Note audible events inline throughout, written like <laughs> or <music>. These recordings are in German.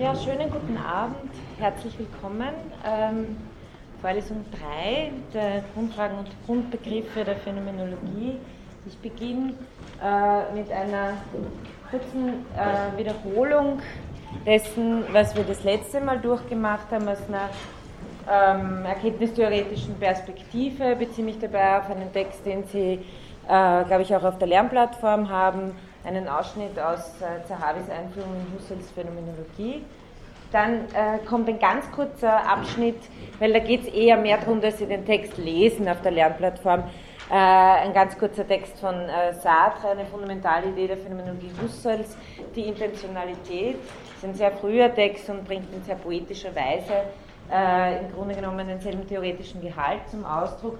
Ja, schönen guten Abend, herzlich willkommen. Ähm, Vorlesung 3 der Grundfragen und Grundbegriffe der Phänomenologie. Ich beginne äh, mit einer kurzen äh, Wiederholung dessen, was wir das letzte Mal durchgemacht haben, aus einer ähm, erkenntnistheoretischen Perspektive, beziehe mich dabei auf einen Text, den Sie, äh, glaube ich, auch auf der Lernplattform haben, einen Ausschnitt aus äh, Zahavis Einführung in Husserls Phänomenologie. Dann äh, kommt ein ganz kurzer Abschnitt, weil da geht es eher mehr darum, dass Sie den Text lesen auf der Lernplattform. Äh, ein ganz kurzer Text von äh, Sartre, eine fundamentale Idee der Phänomenologie Husserls, die Intentionalität. Das ist ein sehr früher Text und bringt in sehr poetischer Weise äh, im Grunde genommen denselben theoretischen Gehalt zum Ausdruck.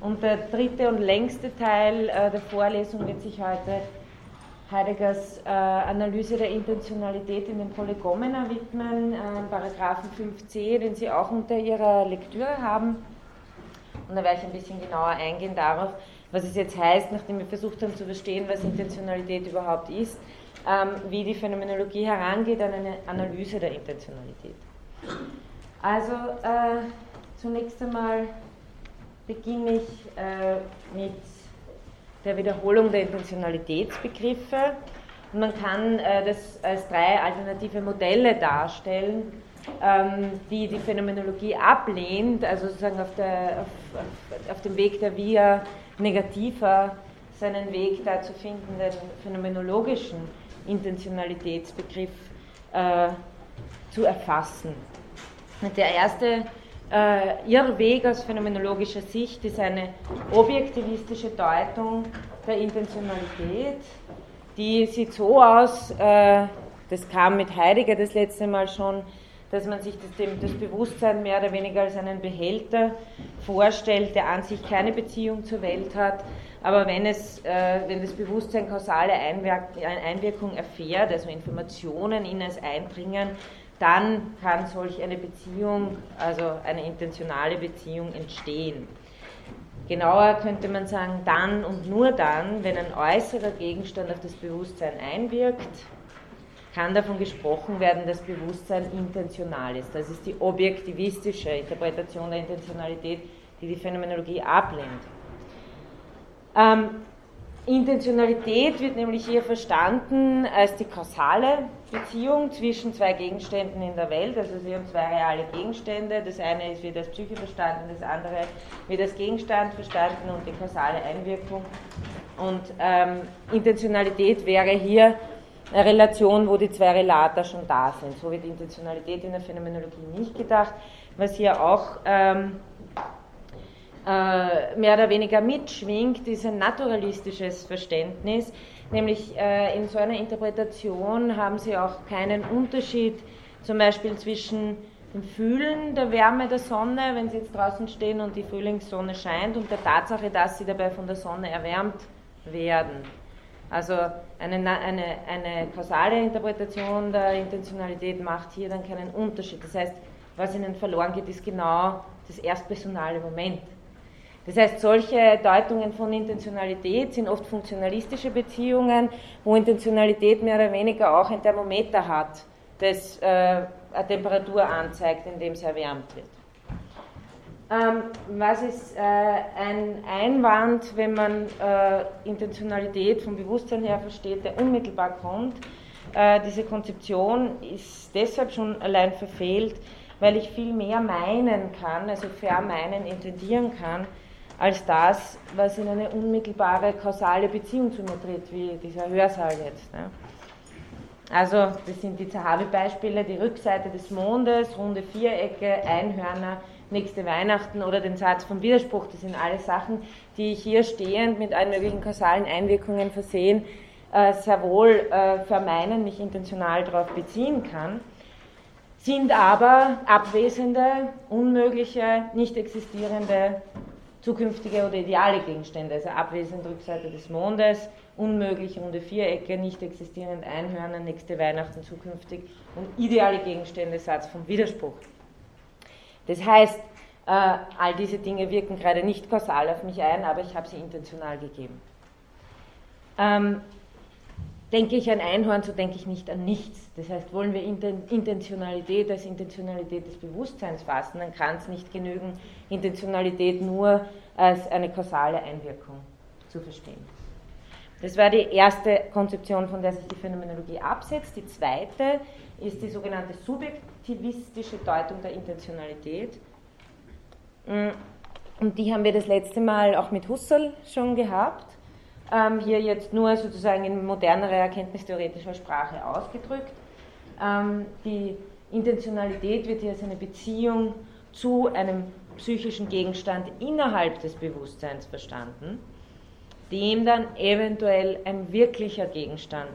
Und der dritte und längste Teil äh, der Vorlesung wird sich heute Heideggers äh, Analyse der Intentionalität in den Polygomena widmen, äh, Paragraphen 5c, den Sie auch unter Ihrer Lektüre haben. Und da werde ich ein bisschen genauer eingehen darauf, was es jetzt heißt, nachdem wir versucht haben zu verstehen, was Intentionalität überhaupt ist, ähm, wie die Phänomenologie herangeht an eine Analyse der Intentionalität. Also äh, zunächst einmal beginne ich äh, mit der Wiederholung der Intentionalitätsbegriffe. Und man kann äh, das als drei alternative Modelle darstellen, ähm, die die Phänomenologie ablehnt, also sozusagen auf, der, auf, auf, dem Weg der Via Negativer seinen Weg da zu finden, den phänomenologischen Intentionalitätsbegriff äh, zu erfassen. Der erste äh, ihr Weg aus phänomenologischer Sicht ist eine objektivistische Deutung der Intentionalität, die sieht so aus, äh, das kam mit Heidegger das letzte Mal schon, dass man sich das, das Bewusstsein mehr oder weniger als einen Behälter vorstellt, der an sich keine Beziehung zur Welt hat, aber wenn, es, äh, wenn das Bewusstsein kausale Einwirk Einwirkung erfährt, also Informationen in es eindringen, dann kann solch eine Beziehung, also eine intentionale Beziehung entstehen. Genauer könnte man sagen, dann und nur dann, wenn ein äußerer Gegenstand auf das Bewusstsein einwirkt, kann davon gesprochen werden, dass Bewusstsein intentional ist. Das ist die objektivistische Interpretation der Intentionalität, die die Phänomenologie ablehnt. Ähm, Intentionalität wird nämlich hier verstanden als die kausale Beziehung zwischen zwei Gegenständen in der Welt. Also Sie haben zwei reale Gegenstände. Das eine ist wird als Psyche verstanden, das andere wird als Gegenstand verstanden und die kausale Einwirkung. Und ähm, Intentionalität wäre hier eine Relation, wo die zwei Relata schon da sind. So wird Intentionalität in der Phänomenologie nicht gedacht. Was hier auch ähm, äh, mehr oder weniger mitschwingt, ist ein naturalistisches Verständnis, nämlich äh, in so einer Interpretation haben sie auch keinen Unterschied zum Beispiel zwischen dem Fühlen der Wärme der Sonne, wenn sie jetzt draußen stehen und die Frühlingssonne scheint, und der Tatsache, dass sie dabei von der Sonne erwärmt werden. Also eine, eine, eine kausale Interpretation der Intentionalität macht hier dann keinen Unterschied. Das heißt, was ihnen verloren geht, ist genau das erstpersonale Moment. Das heißt, solche Deutungen von Intentionalität sind oft funktionalistische Beziehungen, wo Intentionalität mehr oder weniger auch ein Thermometer hat, das äh, eine Temperatur anzeigt, indem es erwärmt wird. Ähm, was ist äh, ein Einwand, wenn man äh, Intentionalität vom Bewusstsein her versteht, der unmittelbar kommt? Äh, diese Konzeption ist deshalb schon allein verfehlt, weil ich viel mehr meinen kann, also vermeinen, intendieren kann, als das, was in eine unmittelbare kausale Beziehung zu mir tritt, wie dieser Hörsaal jetzt. Ne? Also, das sind die Zahavi-Beispiele, die Rückseite des Mondes, runde Vierecke, Einhörner, nächste Weihnachten oder den Satz vom Widerspruch. Das sind alles Sachen, die ich hier stehend mit allen möglichen kausalen Einwirkungen versehen, äh, sehr wohl äh, vermeinen, mich intentional darauf beziehen kann, sind aber abwesende, unmögliche, nicht existierende zukünftige oder ideale Gegenstände, also abwesend Rückseite des Mondes, unmöglich runde Vierecke, nicht existierend Einhörner, nächste Weihnachten zukünftig und ideale Gegenstände, Satz vom Widerspruch. Das heißt, äh, all diese Dinge wirken gerade nicht kausal auf mich ein, aber ich habe sie intentional gegeben. Ähm, denke ich an Einhorn, so denke ich nicht an nichts. Das heißt, wollen wir Intentionalität als Intentionalität des Bewusstseins fassen, dann kann es nicht genügen, Intentionalität nur als eine kausale Einwirkung zu verstehen. Das war die erste Konzeption, von der sich die Phänomenologie absetzt. Die zweite ist die sogenannte subjektivistische Deutung der Intentionalität. Und die haben wir das letzte Mal auch mit Husserl schon gehabt. Ähm, hier jetzt nur sozusagen in modernerer erkenntnistheoretischer Sprache ausgedrückt. Ähm, die Intentionalität wird hier als eine Beziehung zu einem psychischen Gegenstand innerhalb des Bewusstseins verstanden, dem dann eventuell ein wirklicher Gegenstand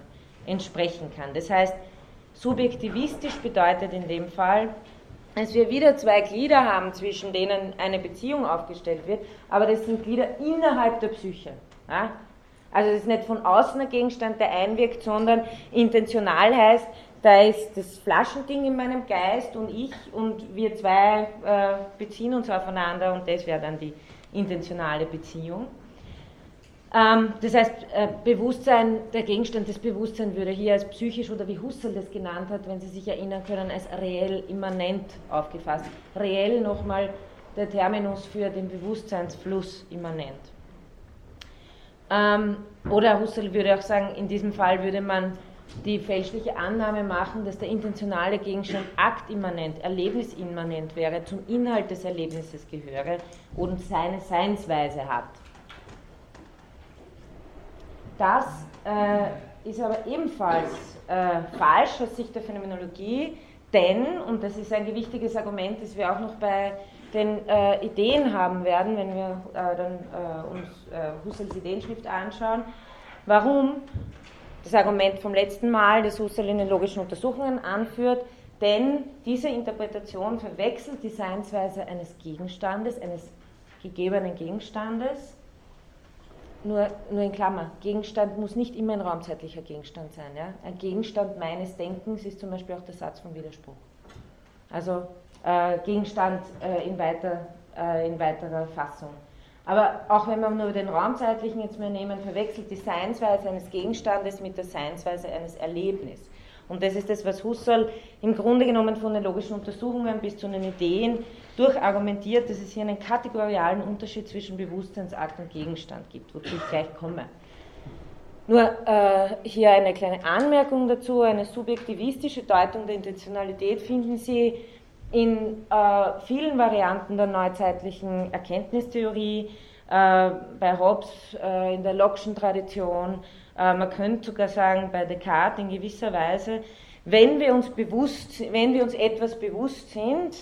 entsprechen kann. Das heißt, subjektivistisch bedeutet in dem Fall, dass wir wieder zwei Glieder haben, zwischen denen eine Beziehung aufgestellt wird, aber das sind Glieder innerhalb der Psyche. Ja? Also es ist nicht von außen ein Gegenstand, der einwirkt, sondern intentional heißt, da ist das Flaschending in meinem Geist und ich und wir zwei äh, beziehen uns aufeinander und das wäre dann die intentionale Beziehung. Ähm, das heißt, äh, Bewusstsein, der Gegenstand des Bewusstseins würde hier als psychisch oder wie Husserl das genannt hat, wenn Sie sich erinnern können, als reell immanent aufgefasst. Reell nochmal der Terminus für den Bewusstseinsfluss immanent. Ähm, oder Husserl würde auch sagen, in diesem Fall würde man die fälschliche Annahme machen, dass der intentionale Gegenstand aktimmanent, erlebnisimmanent wäre, zum Inhalt des Erlebnisses gehöre und seine Seinsweise hat. Das äh, ist aber ebenfalls äh, falsch aus Sicht der Phänomenologie, denn, und das ist ein gewichtiges Argument, das wir auch noch bei den äh, Ideen haben werden, wenn wir äh, dann äh, uns äh, Husserls Ideenschrift anschauen. Warum? Das Argument vom letzten Mal, das Husserl in den logischen Untersuchungen anführt, denn diese Interpretation verwechselt die Seinsweise eines Gegenstandes, eines gegebenen Gegenstandes, nur, nur in Klammer, Gegenstand muss nicht immer ein raumzeitlicher Gegenstand sein. Ja? Ein Gegenstand meines Denkens ist zum Beispiel auch der Satz vom Widerspruch. Also Gegenstand äh, in, weiter, äh, in weiterer Fassung. Aber auch wenn wir nur den raumzeitlichen jetzt mal nehmen, verwechselt die Seinsweise eines Gegenstandes mit der Seinsweise eines Erlebnisses. Und das ist das, was Husserl im Grunde genommen von den logischen Untersuchungen bis zu den Ideen durchargumentiert, dass es hier einen kategorialen Unterschied zwischen Bewusstseinsakt und Gegenstand gibt, wozu ich gleich komme. Nur äh, hier eine kleine Anmerkung dazu, eine subjektivistische Deutung der Intentionalität finden Sie in äh, vielen Varianten der neuzeitlichen Erkenntnistheorie, äh, bei Hobbes äh, in der Locke'schen Tradition, äh, man könnte sogar sagen bei Descartes in gewisser Weise, wenn wir uns bewusst, wenn wir uns etwas bewusst sind,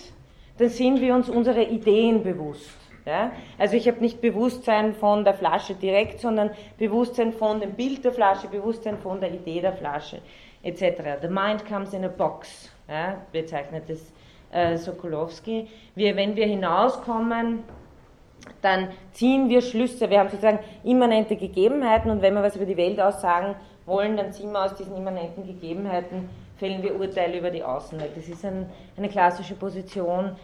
dann sind wir uns unsere Ideen bewusst. Ja? Also ich habe nicht Bewusstsein von der Flasche direkt, sondern Bewusstsein von dem Bild der Flasche, Bewusstsein von der Idee der Flasche, etc. The mind comes in a box, ja? bezeichnet das äh, Sokolowski. Wir, wenn wir hinauskommen, dann ziehen wir Schlüsse. Wir haben sozusagen immanente Gegebenheiten und wenn wir was über die Welt aussagen wollen, dann ziehen wir aus diesen immanenten Gegebenheiten fällen wir Urteile über die Außenwelt. Das ist ein, eine klassische Position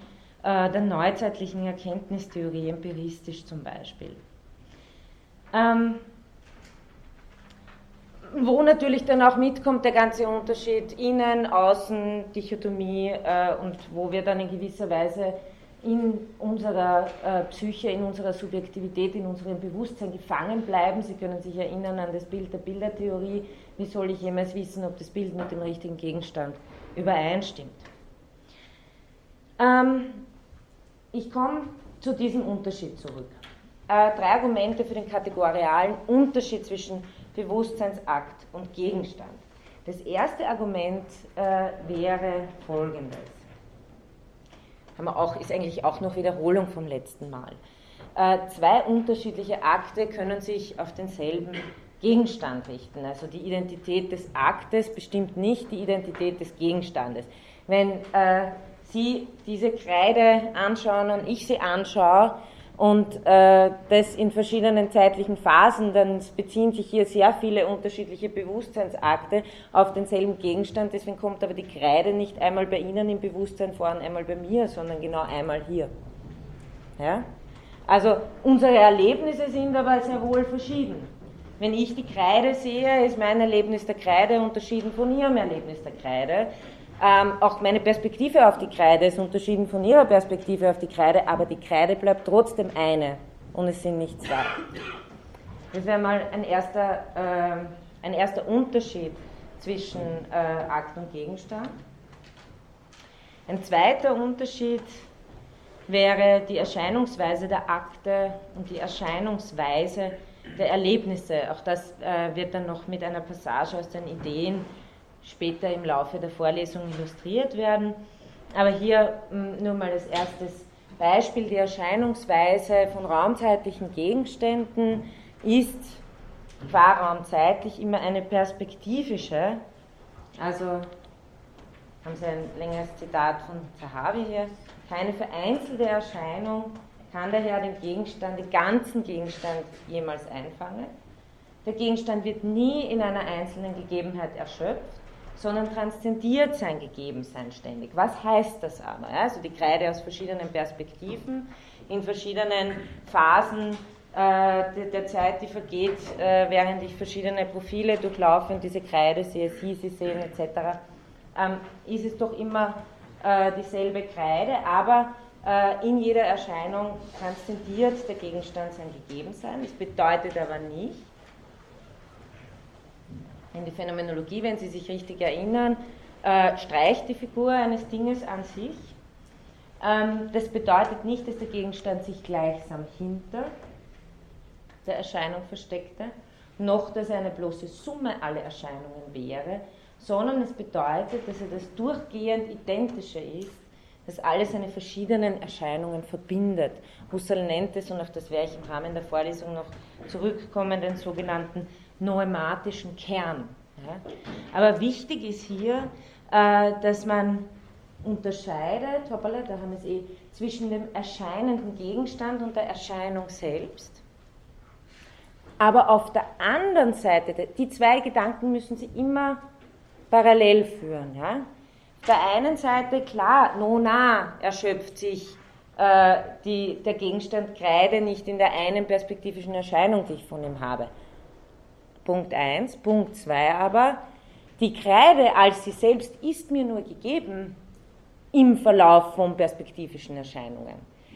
äh, der neuzeitlichen Erkenntnistheorie, empiristisch zum Beispiel. Ähm, wo natürlich dann auch mitkommt der ganze Unterschied Innen, Außen, Dichotomie äh, und wo wir dann in gewisser Weise in unserer äh, Psyche, in unserer Subjektivität, in unserem Bewusstsein gefangen bleiben. Sie können sich erinnern an das Bild der Bildertheorie. Wie soll ich jemals wissen, ob das Bild mit dem richtigen Gegenstand übereinstimmt? Ähm, ich komme zu diesem Unterschied zurück. Äh, drei Argumente für den kategorialen Unterschied zwischen Bewusstseinsakt und Gegenstand. Das erste Argument äh, wäre folgendes haben wir auch, ist eigentlich auch noch Wiederholung vom letzten Mal. Äh, zwei unterschiedliche Akte können sich auf denselben Gegenstand richten. Also die Identität des Aktes bestimmt nicht die Identität des Gegenstandes. Wenn äh, Sie diese Kreide anschauen und ich sie anschaue, und äh, das in verschiedenen zeitlichen Phasen, dann beziehen sich hier sehr viele unterschiedliche Bewusstseinsakte auf denselben Gegenstand. Deswegen kommt aber die Kreide nicht einmal bei Ihnen im Bewusstsein vor und einmal bei mir, sondern genau einmal hier. Ja? Also unsere Erlebnisse sind aber sehr wohl verschieden. Wenn ich die Kreide sehe, ist mein Erlebnis der Kreide unterschieden von ihrem Erlebnis der Kreide. Ähm, auch meine Perspektive auf die Kreide ist unterschieden von ihrer Perspektive auf die Kreide, aber die Kreide bleibt trotzdem eine und es sind nicht zwei. Das wäre mal ein erster, äh, ein erster Unterschied zwischen äh, Akt und Gegenstand. Ein zweiter Unterschied wäre die Erscheinungsweise der Akte und die Erscheinungsweise der Erlebnisse. Auch das äh, wird dann noch mit einer Passage aus den Ideen später im Laufe der Vorlesung illustriert werden. Aber hier hm, nur mal als erstes Beispiel. Die Erscheinungsweise von raumzeitlichen Gegenständen ist qua raumzeitlich immer eine perspektivische. Also haben Sie ein längeres Zitat von Zahavi hier. Keine vereinzelte Erscheinung kann daher den Gegenstand, den ganzen Gegenstand jemals einfangen. Der Gegenstand wird nie in einer einzelnen Gegebenheit erschöpft, sondern transzendiert sein Gegebensein ständig. Was heißt das aber? Also die Kreide aus verschiedenen Perspektiven, in verschiedenen Phasen äh, der Zeit, die vergeht, äh, während ich verschiedene Profile durchlaufe und diese Kreide sehe, Sie sie sehen etc., ähm, ist es doch immer äh, dieselbe Kreide, aber äh, in jeder Erscheinung transzendiert der Gegenstand sein Gegebensein. Das bedeutet aber nicht, in die Phänomenologie, wenn Sie sich richtig erinnern, äh, streicht die Figur eines Dinges an sich. Ähm, das bedeutet nicht, dass der Gegenstand sich gleichsam hinter der Erscheinung versteckte, noch dass er eine bloße Summe aller Erscheinungen wäre, sondern es bedeutet, dass er das durchgehend Identische ist das alles seine verschiedenen Erscheinungen verbindet. Husserl nennt es, und auf das werde ich im Rahmen der Vorlesung noch zurückkommen, den sogenannten noematischen Kern. Aber wichtig ist hier, äh, dass man unterscheidet, hoppala, da haben wir es eh, zwischen dem erscheinenden Gegenstand und der Erscheinung selbst. Aber auf der anderen Seite, die zwei Gedanken müssen Sie immer parallel führen. Ja? der einen Seite, klar, nona erschöpft sich äh, die, der Gegenstand Kreide nicht in der einen perspektivischen Erscheinung, die ich von ihm habe. Punkt 1. Punkt 2 aber, die Kreide als sie selbst ist mir nur gegeben im Verlauf von perspektivischen Erscheinungen.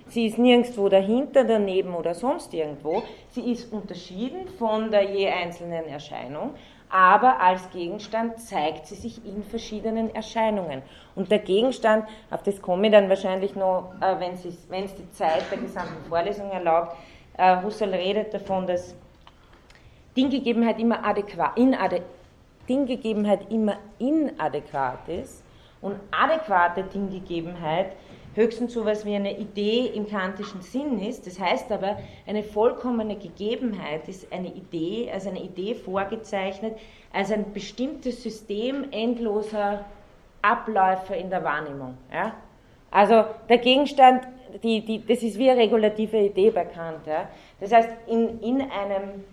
Sie ist nirgendwo dahinter, daneben oder sonst irgendwo. Sie ist unterschieden von der je einzelnen Erscheinung aber als Gegenstand zeigt sie sich in verschiedenen Erscheinungen. Und der Gegenstand, auf das komme ich dann wahrscheinlich noch, äh, wenn es die Zeit der gesamten Vorlesung erlaubt, äh, Husserl redet davon, dass Dinggegebenheit immer adäquat, Dinggegebenheit immer inadäquat ist und adäquate Dinggegebenheit höchstens so etwas wie eine Idee im kantischen Sinn ist. Das heißt aber, eine vollkommene Gegebenheit ist eine Idee, als eine Idee vorgezeichnet, als ein bestimmtes System endloser Abläufe in der Wahrnehmung. Ja? Also der Gegenstand, die, die, das ist wie eine regulative Idee bei Kant. Ja? Das heißt, in, in einem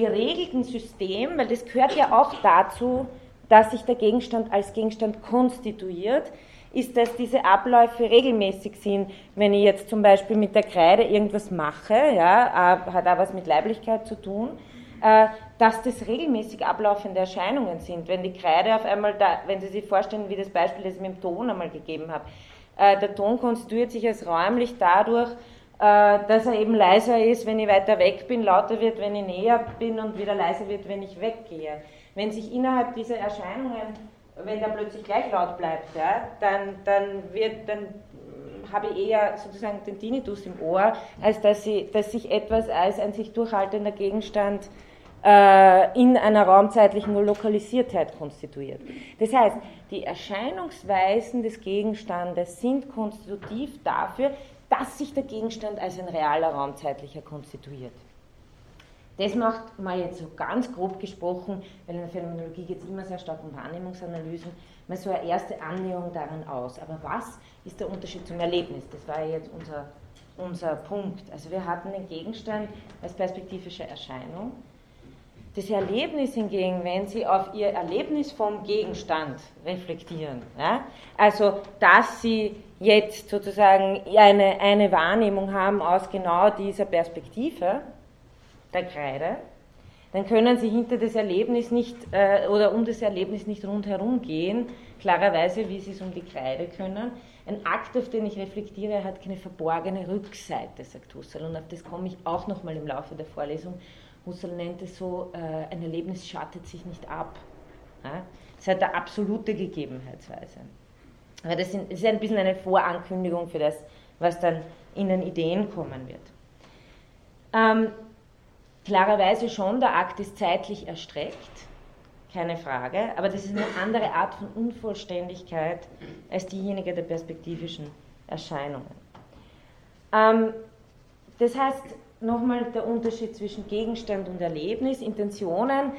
geregelten System, weil das gehört ja auch dazu, dass sich der Gegenstand als Gegenstand konstituiert, ist, dass diese Abläufe regelmäßig sind. Wenn ich jetzt zum Beispiel mit der Kreide irgendwas mache, ja, hat auch was mit Leiblichkeit zu tun, äh, dass das regelmäßig ablaufende Erscheinungen sind. Wenn die Kreide auf einmal da, wenn Sie sich vorstellen, wie das Beispiel, das ich mit dem Ton einmal gegeben habe, äh, der Ton konstituiert sich als räumlich dadurch, äh, dass er eben leiser ist, wenn ich weiter weg bin, lauter wird, wenn ich näher bin und wieder leiser wird, wenn ich weggehe. Wenn sich innerhalb dieser Erscheinungen wenn der plötzlich gleich laut bleibt, ja, dann, dann, wird, dann habe ich eher sozusagen den Tinnitus im Ohr, als dass, sie, dass sich etwas als ein sich durchhaltender Gegenstand äh, in einer raumzeitlichen Lokalisiertheit konstituiert. Das heißt, die Erscheinungsweisen des Gegenstandes sind konstitutiv dafür, dass sich der Gegenstand als ein realer raumzeitlicher konstituiert. Das macht mal jetzt so ganz grob gesprochen, weil in der Phänomenologie geht es immer sehr stark um Wahrnehmungsanalysen, mal so eine erste Annäherung daran aus. Aber was ist der Unterschied zum Erlebnis? Das war ja jetzt unser, unser Punkt. Also wir hatten den Gegenstand als perspektivische Erscheinung. Das Erlebnis hingegen, wenn Sie auf Ihr Erlebnis vom Gegenstand reflektieren, ja, also dass Sie jetzt sozusagen eine, eine Wahrnehmung haben aus genau dieser Perspektive, der Kreide, dann können Sie hinter das Erlebnis nicht äh, oder um das Erlebnis nicht rundherum gehen, klarerweise, wie Sie es um die Kreide können. Ein Akt, auf den ich reflektiere, hat keine verborgene Rückseite, sagt Husserl. Und auf das komme ich auch nochmal im Laufe der Vorlesung. Husserl nennt es so, äh, ein Erlebnis schattet sich nicht ab. Ja? Hat eine absolute Gegebenheitsweise. Aber das, ist ein bisschen eine Vorankündigung für das, was dann in den Ideen kommen wird. Ähm, klarerweise schon, der Akt ist zeitlich erstreckt, keine Frage, aber das ist eine andere Art von Unvollständigkeit als diejenige der perspektivischen Erscheinungen. Ähm, das heißt, nochmal der Unterschied zwischen Gegenstand und Erlebnis, Intentionen.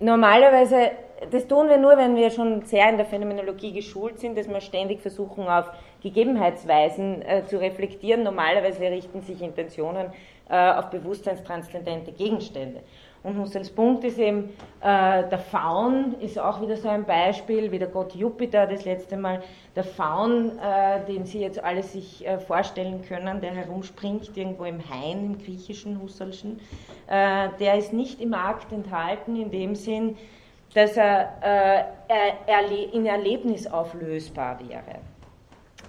Normalerweise, das tun wir nur, wenn wir schon sehr in der Phänomenologie geschult sind, dass wir ständig versuchen, auf Gegebenheitsweisen äh, zu reflektieren. Normalerweise richten sich Intentionen äh, auf bewusstseinstranszendente Gegenstände. Und Husserls Punkt ist eben, äh, der Faun ist auch wieder so ein Beispiel, wie der Gott Jupiter das letzte Mal. Der Faun, äh, den Sie jetzt alle sich äh, vorstellen können, der herumspringt irgendwo im Hain, im griechischen Husserlschen, äh, der ist nicht im Akt enthalten in dem Sinn, dass er, äh, er in Erlebnis auflösbar wäre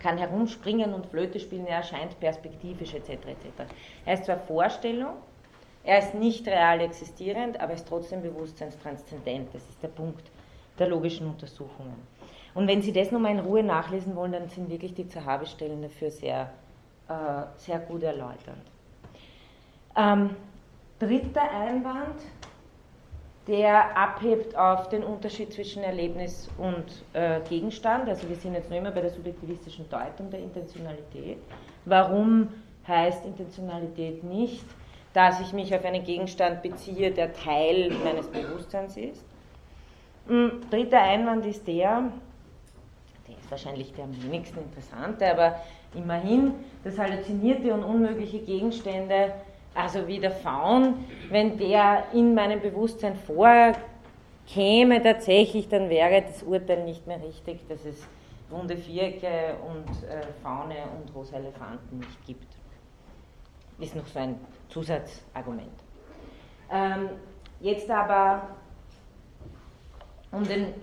kann herumspringen und Flöte spielen, er erscheint perspektivisch etc. etc. Er ist zwar Vorstellung, er ist nicht real existierend, aber ist trotzdem bewusstseinstranszendent. Das ist der Punkt der logischen Untersuchungen. Und wenn Sie das nochmal in Ruhe nachlesen wollen, dann sind wirklich die Zahabe-Stellen dafür sehr, äh, sehr gut erläuternd. Ähm, dritter Einwand, der abhebt auf den Unterschied zwischen Erlebnis und äh, Gegenstand. Also wir sind jetzt nur immer bei der subjektivistischen Deutung der Intentionalität. Warum heißt Intentionalität nicht, dass ich mich auf einen Gegenstand beziehe, der Teil meines Bewusstseins ist? Hm, dritter Einwand ist der, der ist wahrscheinlich der am wenigsten interessante, aber immerhin, dass halluzinierte und unmögliche Gegenstände also wie der Faun, wenn der in meinem Bewusstsein vorkäme tatsächlich, dann wäre das Urteil nicht mehr richtig, dass es runde Vierecke und äh, Faune und rosa Elefanten nicht gibt. Ist noch so ein Zusatzargument. Ähm, jetzt aber, um den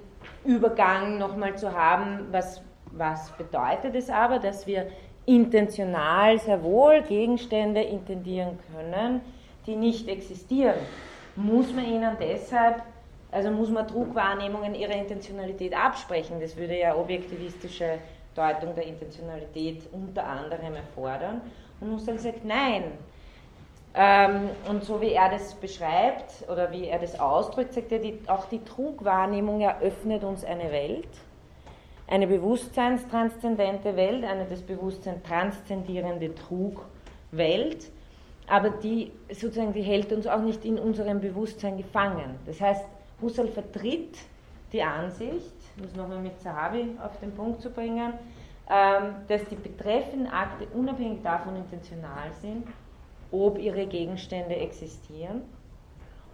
Übergang nochmal zu haben, was, was bedeutet es aber, dass wir intentional sehr wohl Gegenstände intendieren können, die nicht existieren. Muss man ihnen deshalb, also muss man Trugwahrnehmungen ihrer Intentionalität absprechen? Das würde ja objektivistische Deutung der Intentionalität unter anderem erfordern. Und Husserl sagt, nein. Ähm, und so wie er das beschreibt oder wie er das ausdrückt, sagt er, die, auch die Trugwahrnehmung eröffnet uns eine Welt eine bewusstseinstranszendente Welt, eine das Bewusstsein transzendierende Trugwelt, aber die sozusagen, die hält uns auch nicht in unserem Bewusstsein gefangen. Das heißt, Husserl vertritt die Ansicht, um es nochmal mit Zahavi auf den Punkt zu bringen, dass die betreffenden Akte unabhängig davon intentional sind, ob ihre Gegenstände existieren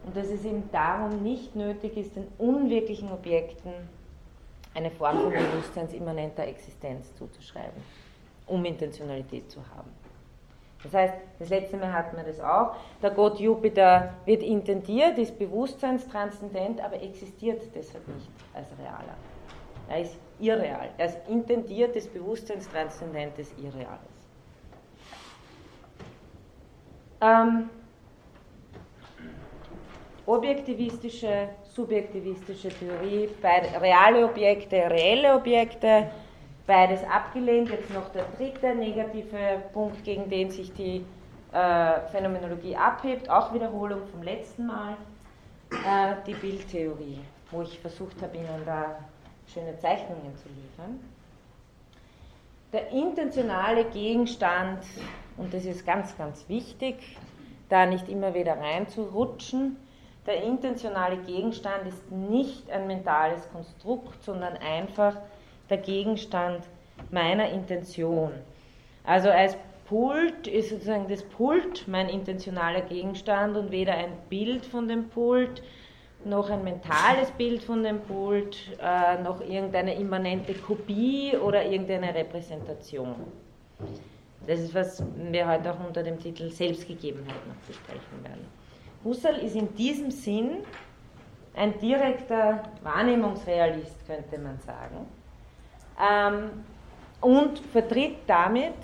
und dass es eben darum nicht nötig ist, den unwirklichen Objekten eine Form von bewusstseinsimmanenter Existenz zuzuschreiben, um Intentionalität zu haben. Das heißt, das letzte Mal hatten wir das auch. Der Gott Jupiter wird intendiert, ist bewusstseinstranszendent, aber existiert deshalb nicht als realer. Er ist irreal. Er ist intendiert des Bewusstseinstranszendentes Irreales. Ähm, objektivistische subjektivistische Theorie, reale Objekte, reelle Objekte, beides abgelehnt. Jetzt noch der dritte negative Punkt, gegen den sich die äh, Phänomenologie abhebt, auch Wiederholung vom letzten Mal, äh, die Bildtheorie, wo ich versucht habe, Ihnen da schöne Zeichnungen zu liefern. Der intentionale Gegenstand, und das ist ganz, ganz wichtig, da nicht immer wieder reinzurutschen, der intentionale Gegenstand ist nicht ein mentales Konstrukt, sondern einfach der Gegenstand meiner Intention. Also als Pult ist sozusagen das Pult mein intentionaler Gegenstand und weder ein Bild von dem Pult noch ein mentales Bild von dem Pult, äh, noch irgendeine immanente Kopie oder irgendeine Repräsentation. Das ist, was wir heute auch unter dem Titel Selbstgegebenheit noch besprechen werden. Husserl ist in diesem Sinn ein direkter Wahrnehmungsrealist, könnte man sagen, ähm, und vertritt damit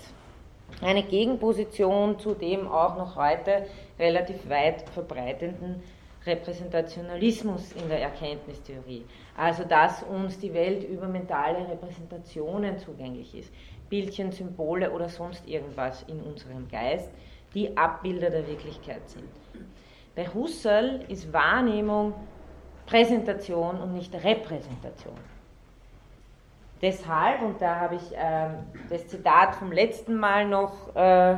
eine Gegenposition zu dem auch noch heute relativ weit verbreitenden Repräsentationalismus in der Erkenntnistheorie. Also dass uns die Welt über mentale Repräsentationen zugänglich ist. Bildchen, Symbole oder sonst irgendwas in unserem Geist, die Abbilder der Wirklichkeit sind. Bei Husserl ist Wahrnehmung Präsentation und nicht Repräsentation. Deshalb, und da habe ich äh, das Zitat vom letzten Mal noch, äh,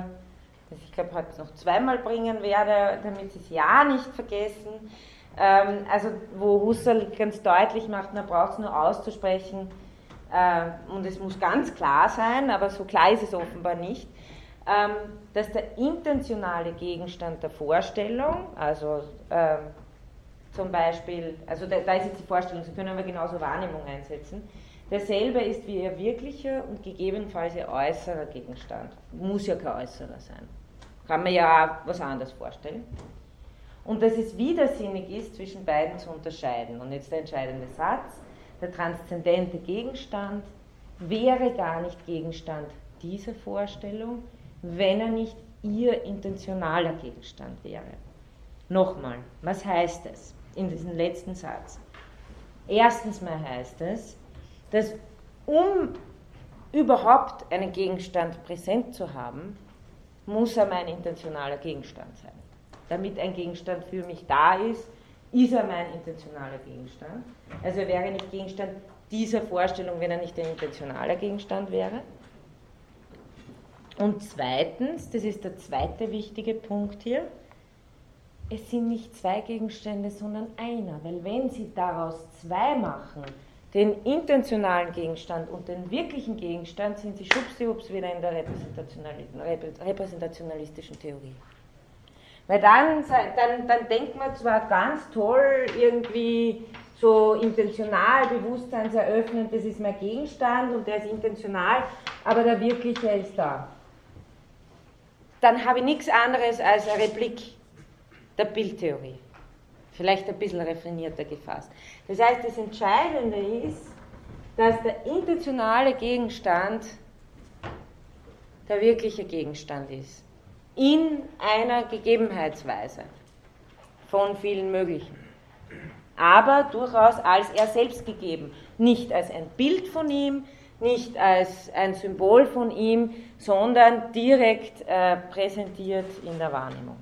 das ich glaube heute noch zweimal bringen werde, damit Sie es ja nicht vergessen, ähm, also wo Husserl ganz deutlich macht, man braucht es nur auszusprechen, äh, und es muss ganz klar sein, aber so klar ist es offenbar nicht, ähm, dass der intentionale Gegenstand der Vorstellung, also ähm, zum Beispiel, also da, da, ist jetzt die Vorstellung, Sie können aber genauso Wahrnehmung einsetzen, derselbe ist wie Ihr wirklicher und gegebenenfalls Ihr äußerer Gegenstand. Muss ja kein äußerer sein. Kann man ja auch was anderes vorstellen. Und dass es widersinnig ist, zwischen beiden zu unterscheiden. Und jetzt der entscheidende Satz der transzendente Gegenstand wäre gar nicht Gegenstand dieser Vorstellung, wenn er nicht ihr intentionaler Gegenstand wäre. Nochmal, was heißt es in diesem letzten Satz? Erstens mal heißt es, dass um überhaupt einen Gegenstand präsent zu haben, muss er mein intentionaler Gegenstand sein. Damit ein Gegenstand für mich da ist, ist er mein intentionaler Gegenstand. Also er wäre nicht Gegenstand dieser Vorstellung, wenn er nicht ein intentionaler Gegenstand wäre. Und zweitens, das ist der zweite wichtige Punkt hier, es sind nicht zwei Gegenstände, sondern einer, weil wenn Sie daraus zwei machen, den intentionalen Gegenstand und den wirklichen Gegenstand, sind Sie schubsiwups wieder in der repräsentationalistischen Theorie. Weil dann, dann, dann denkt man zwar ganz toll, irgendwie so intentional Bewusstseinseröffnend, das ist mein Gegenstand und der ist intentional, aber der wirkliche ist da. Dann habe ich nichts anderes als eine Replik der Bildtheorie. Vielleicht ein bisschen raffinierter gefasst. Das heißt, das Entscheidende ist, dass der intentionale Gegenstand der wirkliche Gegenstand ist in einer Gegebenheitsweise von vielen möglichen. Aber durchaus als er selbst gegeben, nicht als ein Bild von ihm, nicht als ein Symbol von ihm, sondern direkt äh, präsentiert in der Wahrnehmung.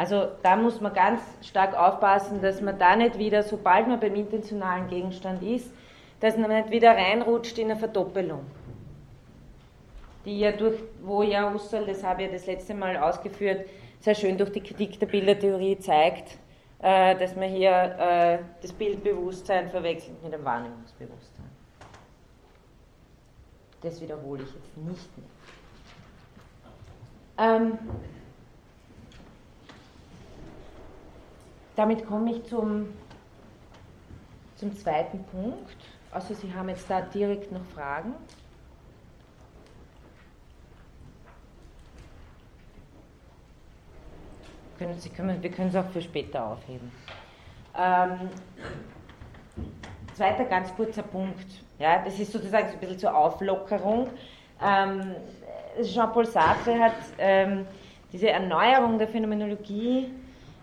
Also da muss man ganz stark aufpassen, dass man da nicht wieder, sobald man beim intentionalen Gegenstand ist, dass man nicht wieder reinrutscht in eine Verdoppelung die ja durch, wo ja Husserl, das habe ich ja das letzte Mal ausgeführt, sehr schön durch die Kritik der Bildertheorie zeigt, äh, dass man hier äh, das Bildbewusstsein verwechselt mit dem Wahrnehmungsbewusstsein. Das wiederhole ich jetzt nicht mehr. Ähm, damit komme ich zum, zum zweiten Punkt. Also Sie haben jetzt da direkt noch Fragen. können, Sie können, wir können es auch für später aufheben. Ähm, zweiter ganz kurzer Punkt. Ja, das ist sozusagen so ein bisschen zur Auflockerung. Ähm, Jean-Paul Sartre hat ähm, diese Erneuerung der Phänomenologie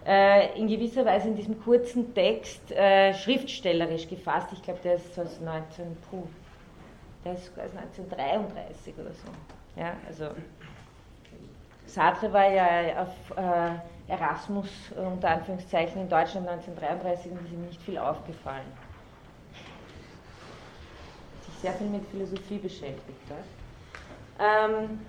in gewisser Weise in diesem kurzen Text äh, schriftstellerisch gefasst. Ich glaube, der ist aus 19, puh, der ist aus 1933 oder so. Ja, also Sartre war ja auf äh, Erasmus unter Anführungszeichen in Deutschland 1933 und ist ihm nicht viel aufgefallen. Sich sehr viel mit Philosophie beschäftigt. Ähm,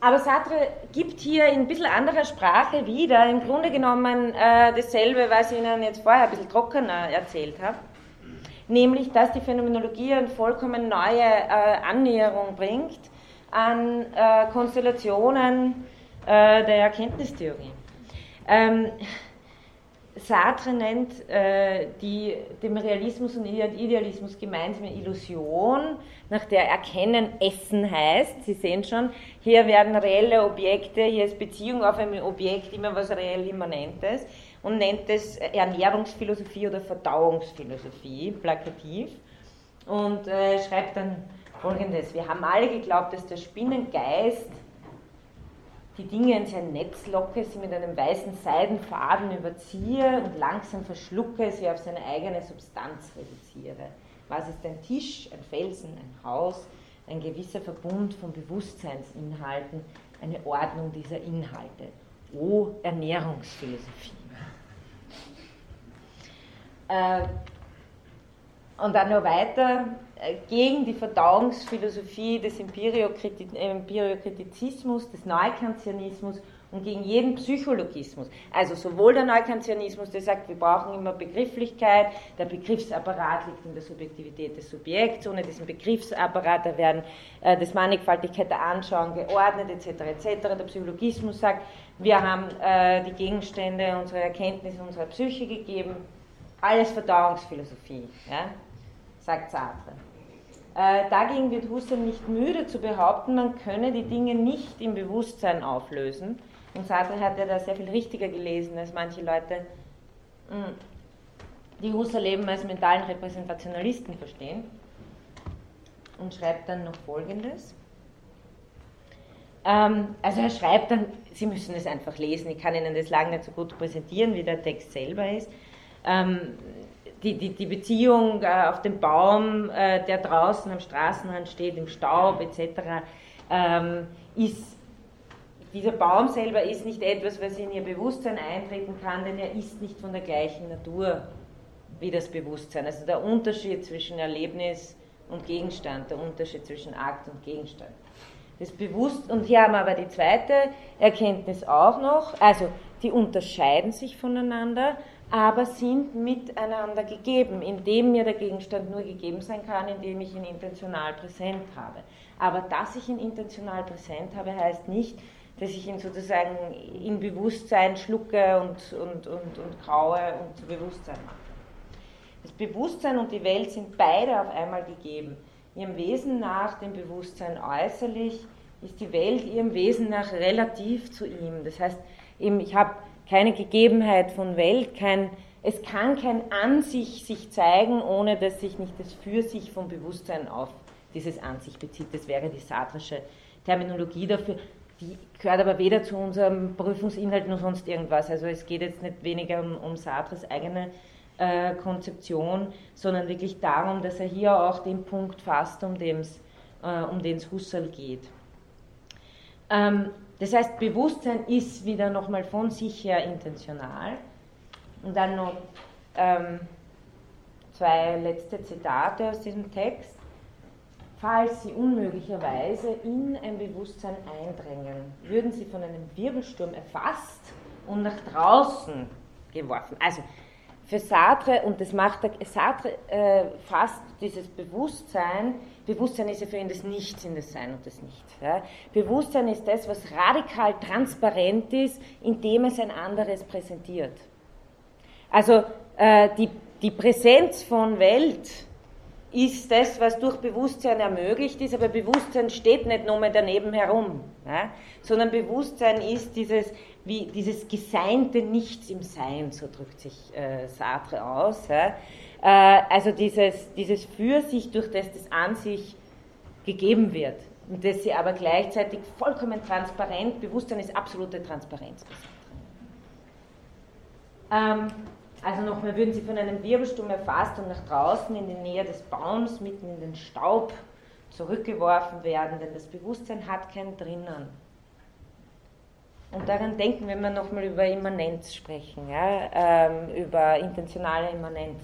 aber Sartre gibt hier in ein bisschen anderer Sprache wieder, im Grunde genommen äh, dasselbe, was ich Ihnen jetzt vorher ein bisschen trockener erzählt habe. Nämlich, dass die Phänomenologie eine vollkommen neue äh, Annäherung bringt an äh, Konstellationen, äh, der Erkenntnistheorie. Ähm, Sartre nennt äh, die, dem Realismus und Idealismus gemeinsame Illusion, nach der Erkennen Essen heißt. Sie sehen schon, hier werden reelle Objekte, hier ist Beziehung auf ein Objekt immer was reell Immanentes und nennt es Ernährungsphilosophie oder Verdauungsphilosophie, plakativ. Und äh, schreibt dann folgendes: Wir haben alle geglaubt, dass der Spinnengeist die Dinge in sein Netz locke, sie mit einem weißen Seidenfaden überziehe und langsam verschlucke, sie auf seine eigene Substanz reduziere. Was ist ein Tisch, ein Felsen, ein Haus, ein gewisser Verbund von Bewusstseinsinhalten, eine Ordnung dieser Inhalte? O Ernährungsphilosophie. Äh, und dann noch weiter, gegen die Verdauungsphilosophie des Empiriokritizismus, des Neukantianismus und gegen jeden Psychologismus. Also sowohl der Neukantianismus, der sagt, wir brauchen immer Begrifflichkeit, der Begriffsapparat liegt in der Subjektivität des Subjekts, ohne diesen Begriffsapparat, da werden äh, das Mannigfaltigkeit der Anschauung geordnet, etc. etc. Der Psychologismus sagt, wir haben äh, die Gegenstände unserer Erkenntnisse unserer Psyche gegeben, alles Verdauungsphilosophie, ja, sagt Sartre. Äh, dagegen wird Husserl nicht müde zu behaupten, man könne die Dinge nicht im Bewusstsein auflösen. Und Sartre hat ja da sehr viel richtiger gelesen als manche Leute, hm, die Husserl eben als mentalen Repräsentationalisten verstehen. Und schreibt dann noch Folgendes. Ähm, also er schreibt dann, Sie müssen es einfach lesen, ich kann Ihnen das lange nicht so gut präsentieren, wie der Text selber ist. Ähm, die, die, die Beziehung äh, auf den Baum, äh, der draußen am Straßenrand steht, im Staub etc., ähm, ist, dieser Baum selber ist nicht etwas, was in ihr Bewusstsein eintreten kann, denn er ist nicht von der gleichen Natur wie das Bewusstsein. Also der Unterschied zwischen Erlebnis und Gegenstand, der Unterschied zwischen Akt und Gegenstand. Das Bewusst und hier haben wir aber die zweite Erkenntnis auch noch, also die unterscheiden sich voneinander aber sind miteinander gegeben, indem mir der Gegenstand nur gegeben sein kann, indem ich ihn intentional präsent habe. Aber dass ich ihn intentional präsent habe, heißt nicht, dass ich ihn sozusagen in Bewusstsein schlucke und, und, und, und kaue und zu Bewusstsein mache. Das Bewusstsein und die Welt sind beide auf einmal gegeben. Ihrem Wesen nach, dem Bewusstsein äußerlich, ist die Welt ihrem Wesen nach relativ zu ihm. Das heißt, ich habe keine Gegebenheit von Welt, kein, es kann kein An sich sich zeigen, ohne dass sich nicht das Für sich vom Bewusstsein auf dieses An sich bezieht. Das wäre die sartrische Terminologie dafür. Die gehört aber weder zu unserem Prüfungsinhalt noch sonst irgendwas. Also es geht jetzt nicht weniger um, um Sartres eigene äh, Konzeption, sondern wirklich darum, dass er hier auch den Punkt fasst, um den es äh, um Husserl geht. Ähm, das heißt, Bewusstsein ist wieder nochmal von sich her intentional. Und dann noch ähm, zwei letzte Zitate aus diesem Text. Falls Sie unmöglicherweise in ein Bewusstsein eindrängen, würden Sie von einem Wirbelsturm erfasst und nach draußen geworfen. Also für Sartre, und das macht er, Sartre äh, fasst dieses Bewusstsein Bewusstsein ist ja für ihn das Nichts in das Sein und das Nichts. Ja. Bewusstsein ist das, was radikal transparent ist, indem es ein anderes präsentiert. Also äh, die, die Präsenz von Welt ist das, was durch Bewusstsein ermöglicht ist, aber Bewusstsein steht nicht nur mehr daneben herum, ja, sondern Bewusstsein ist dieses, wie, dieses geseinte Nichts im Sein, so drückt sich äh, Sartre aus. Ja. Äh, also dieses, dieses für sich, durch das das an sich gegeben wird und das sie aber gleichzeitig vollkommen transparent, Bewusstsein ist absolute Transparenz. Ähm, also nochmal, würden sie von einem Wirbelsturm erfasst und nach draußen in die Nähe des Baums, mitten in den Staub zurückgeworfen werden, denn das Bewusstsein hat kein Drinnen. Und daran denken, wenn wir nochmal über Immanenz sprechen, ja, ähm, über intentionale Immanenz.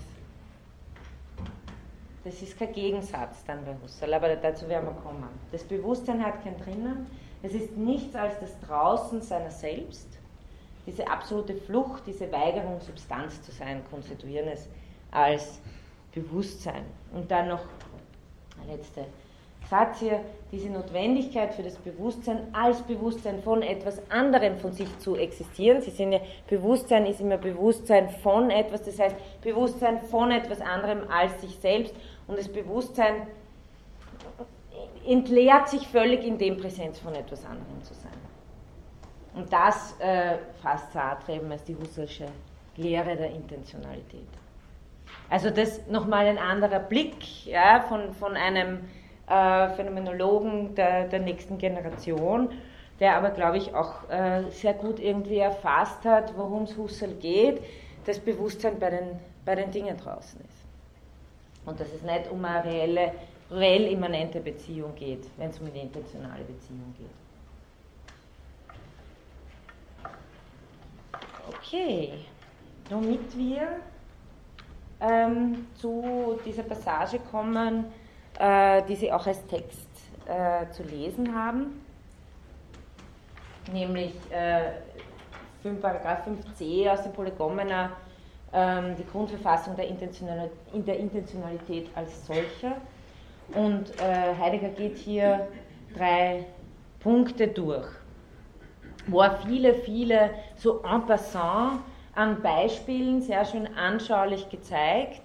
Das ist kein Gegensatz dann bei Husserl, aber dazu werden wir kommen. Das Bewusstsein hat kein Drinnen. Es ist nichts als das Draußen seiner selbst. Diese absolute Flucht, diese Weigerung, Substanz zu sein, konstituieren es als Bewusstsein. Und dann noch eine letzte Satz hier, diese Notwendigkeit für das Bewusstsein als Bewusstsein von etwas anderem von sich zu existieren. Sie sehen ja, Bewusstsein ist immer Bewusstsein von etwas, das heißt Bewusstsein von etwas anderem als sich selbst und das Bewusstsein entleert sich völlig in dem Präsenz von etwas anderem zu sein. Und das äh, fasst Sartre eben als die Husserlsche Lehre der Intentionalität. Also das nochmal ein anderer Blick ja, von, von einem äh, Phänomenologen der, der nächsten Generation, der aber, glaube ich, auch äh, sehr gut irgendwie erfasst hat, worum es Husserl geht, das Bewusstsein bei den, bei den Dingen draußen ist. Und dass es nicht um eine reelle, reell immanente Beziehung geht, wenn es um eine intentionale Beziehung geht. Okay, damit wir ähm, zu dieser Passage kommen, äh, die Sie auch als Text äh, zu lesen haben, nämlich äh, 5, Paragraph 5c aus dem Polygomena, ähm, die Grundverfassung der, Intentional, der Intentionalität als solcher. Und äh, Heidegger geht hier drei Punkte durch, wo er viele, viele so en passant an Beispielen sehr schön anschaulich gezeigt,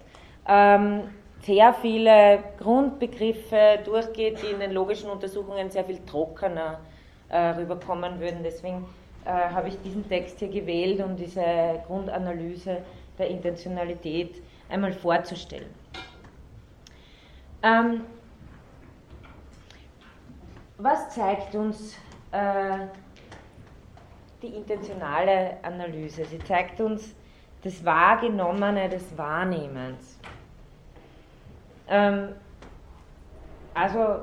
ähm, sehr viele Grundbegriffe durchgeht, die in den logischen Untersuchungen sehr viel trockener äh, rüberkommen würden. Deswegen äh, habe ich diesen Text hier gewählt, um diese Grundanalyse der Intentionalität einmal vorzustellen. Ähm, was zeigt uns äh, die intentionale Analyse? Sie zeigt uns das Wahrgenommene des Wahrnehmens. Ähm, also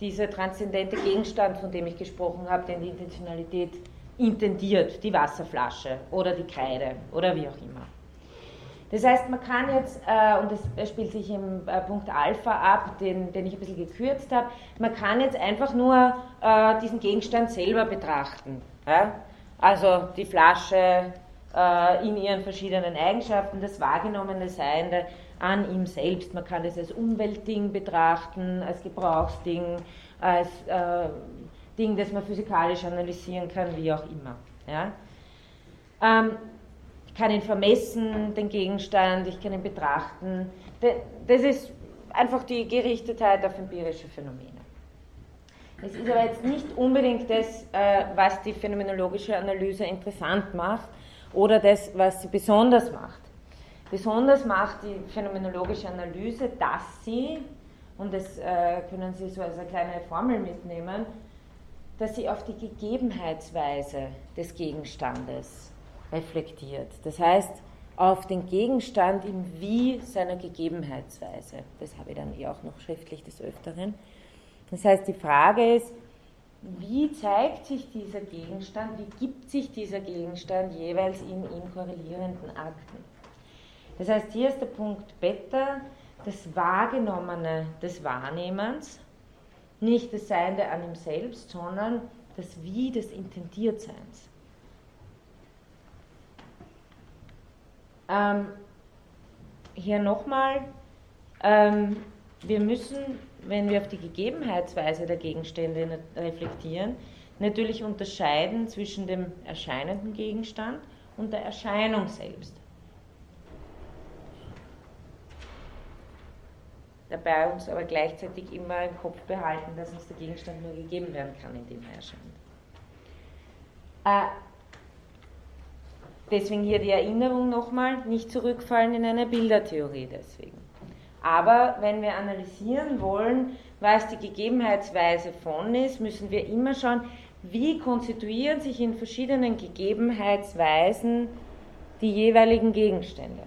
dieser transzendente Gegenstand, von dem ich gesprochen habe, den die Intentionalität intendiert, die Wasserflasche oder die Kreide oder wie auch immer. Das heißt, man kann jetzt, äh, und das spielt sich im äh, Punkt Alpha ab, den, den ich ein bisschen gekürzt habe, man kann jetzt einfach nur äh, diesen Gegenstand selber betrachten. Ja? Also die Flasche äh, in ihren verschiedenen Eigenschaften, das wahrgenommene Seiende an ihm selbst. Man kann es als Umweltding betrachten, als Gebrauchsding, als äh, Ding, das man physikalisch analysieren kann, wie auch immer. Ja? Ähm, ich kann ihn vermessen, den Gegenstand, ich kann ihn betrachten. Das ist einfach die Gerichtetheit auf empirische Phänomene. Es ist aber jetzt nicht unbedingt das, äh, was die phänomenologische Analyse interessant macht oder das, was sie besonders macht. Besonders macht die phänomenologische Analyse, dass sie, und das äh, können Sie so als eine kleine Formel mitnehmen, dass sie auf die Gegebenheitsweise des Gegenstandes reflektiert. Das heißt, auf den Gegenstand im Wie seiner Gegebenheitsweise. Das habe ich dann eh auch noch schriftlich des Öfteren. Das heißt, die Frage ist, wie zeigt sich dieser Gegenstand, wie gibt sich dieser Gegenstand jeweils in ihm korrelierenden Akten? Das heißt, hier ist der Punkt Beta, das Wahrgenommene des Wahrnehmens, nicht das Seiende an ihm selbst, sondern das Wie des Intendiertseins. Ähm, hier nochmal, ähm, wir müssen, wenn wir auf die Gegebenheitsweise der Gegenstände reflektieren, natürlich unterscheiden zwischen dem erscheinenden Gegenstand und der Erscheinung selbst. Dabei uns aber gleichzeitig immer im Kopf behalten, dass uns der Gegenstand nur gegeben werden kann, indem er erscheint. Äh, deswegen hier die Erinnerung nochmal, nicht zurückfallen in eine Bildertheorie deswegen. Aber wenn wir analysieren wollen, was die Gegebenheitsweise von ist, müssen wir immer schauen, wie konstituieren sich in verschiedenen Gegebenheitsweisen die jeweiligen Gegenstände.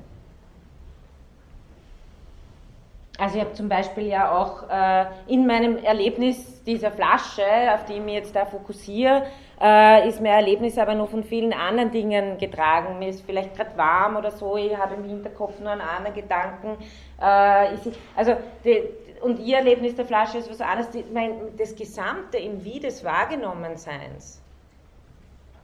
Also ich habe zum Beispiel ja auch äh, in meinem Erlebnis dieser Flasche, auf die ich mich jetzt da fokussiere, äh, ist mein Erlebnis aber noch von vielen anderen Dingen getragen. Mir ist vielleicht gerade warm oder so, ich habe im Hinterkopf nur einen anderen Gedanken. Äh, ich, also die, und Ihr Erlebnis der Flasche ist was anderes. Die, mein, das Gesamte im Wie des Wahrgenommenseins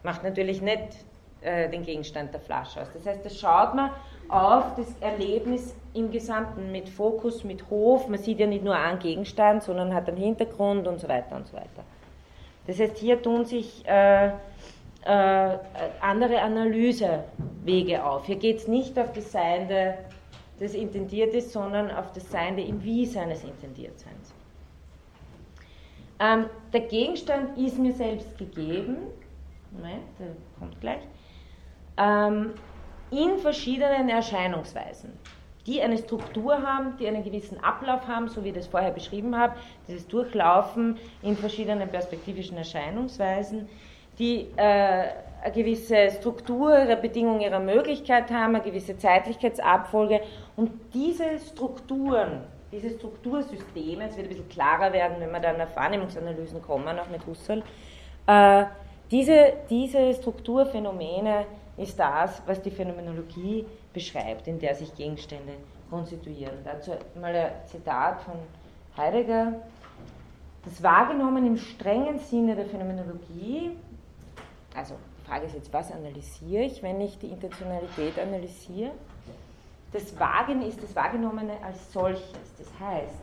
macht natürlich nicht äh, den Gegenstand der Flasche aus. Das heißt, das schaut man auf das Erlebnis im Gesamten mit Fokus, mit Hof. Man sieht ja nicht nur einen Gegenstand, sondern hat einen Hintergrund und so weiter und so weiter. Das heißt, hier tun sich äh, äh, andere Analysewege auf. Hier geht es nicht auf das Seiende des Intendiertes, sondern auf das Seiende im Wie seines Intendiertseins. Ähm, der Gegenstand ist mir selbst gegeben, Moment, der kommt gleich, ähm, in verschiedenen Erscheinungsweisen, die eine Struktur haben, die einen gewissen Ablauf haben, so wie ich das vorher beschrieben habe, dieses Durchlaufen in verschiedenen perspektivischen Erscheinungsweisen, die äh, eine gewisse Struktur ihrer Bedingungen, ihrer Möglichkeit haben, eine gewisse Zeitlichkeitsabfolge. Und diese Strukturen, diese Struktursysteme, es wird ein bisschen klarer werden, wenn wir dann auf Wahrnehmungsanalysen kommen, auch mit Husserl, äh, diese, diese Strukturphänomene ist das, was die Phänomenologie beschreibt, in der sich Gegenstände konstituieren. Dazu mal ein Zitat von Heidegger. Das Wahrgenommen im strengen Sinne der Phänomenologie, also die Frage ist jetzt, was analysiere ich, wenn ich die Intentionalität analysiere? Das Wagen ist das Wahrgenommene als solches. Das heißt,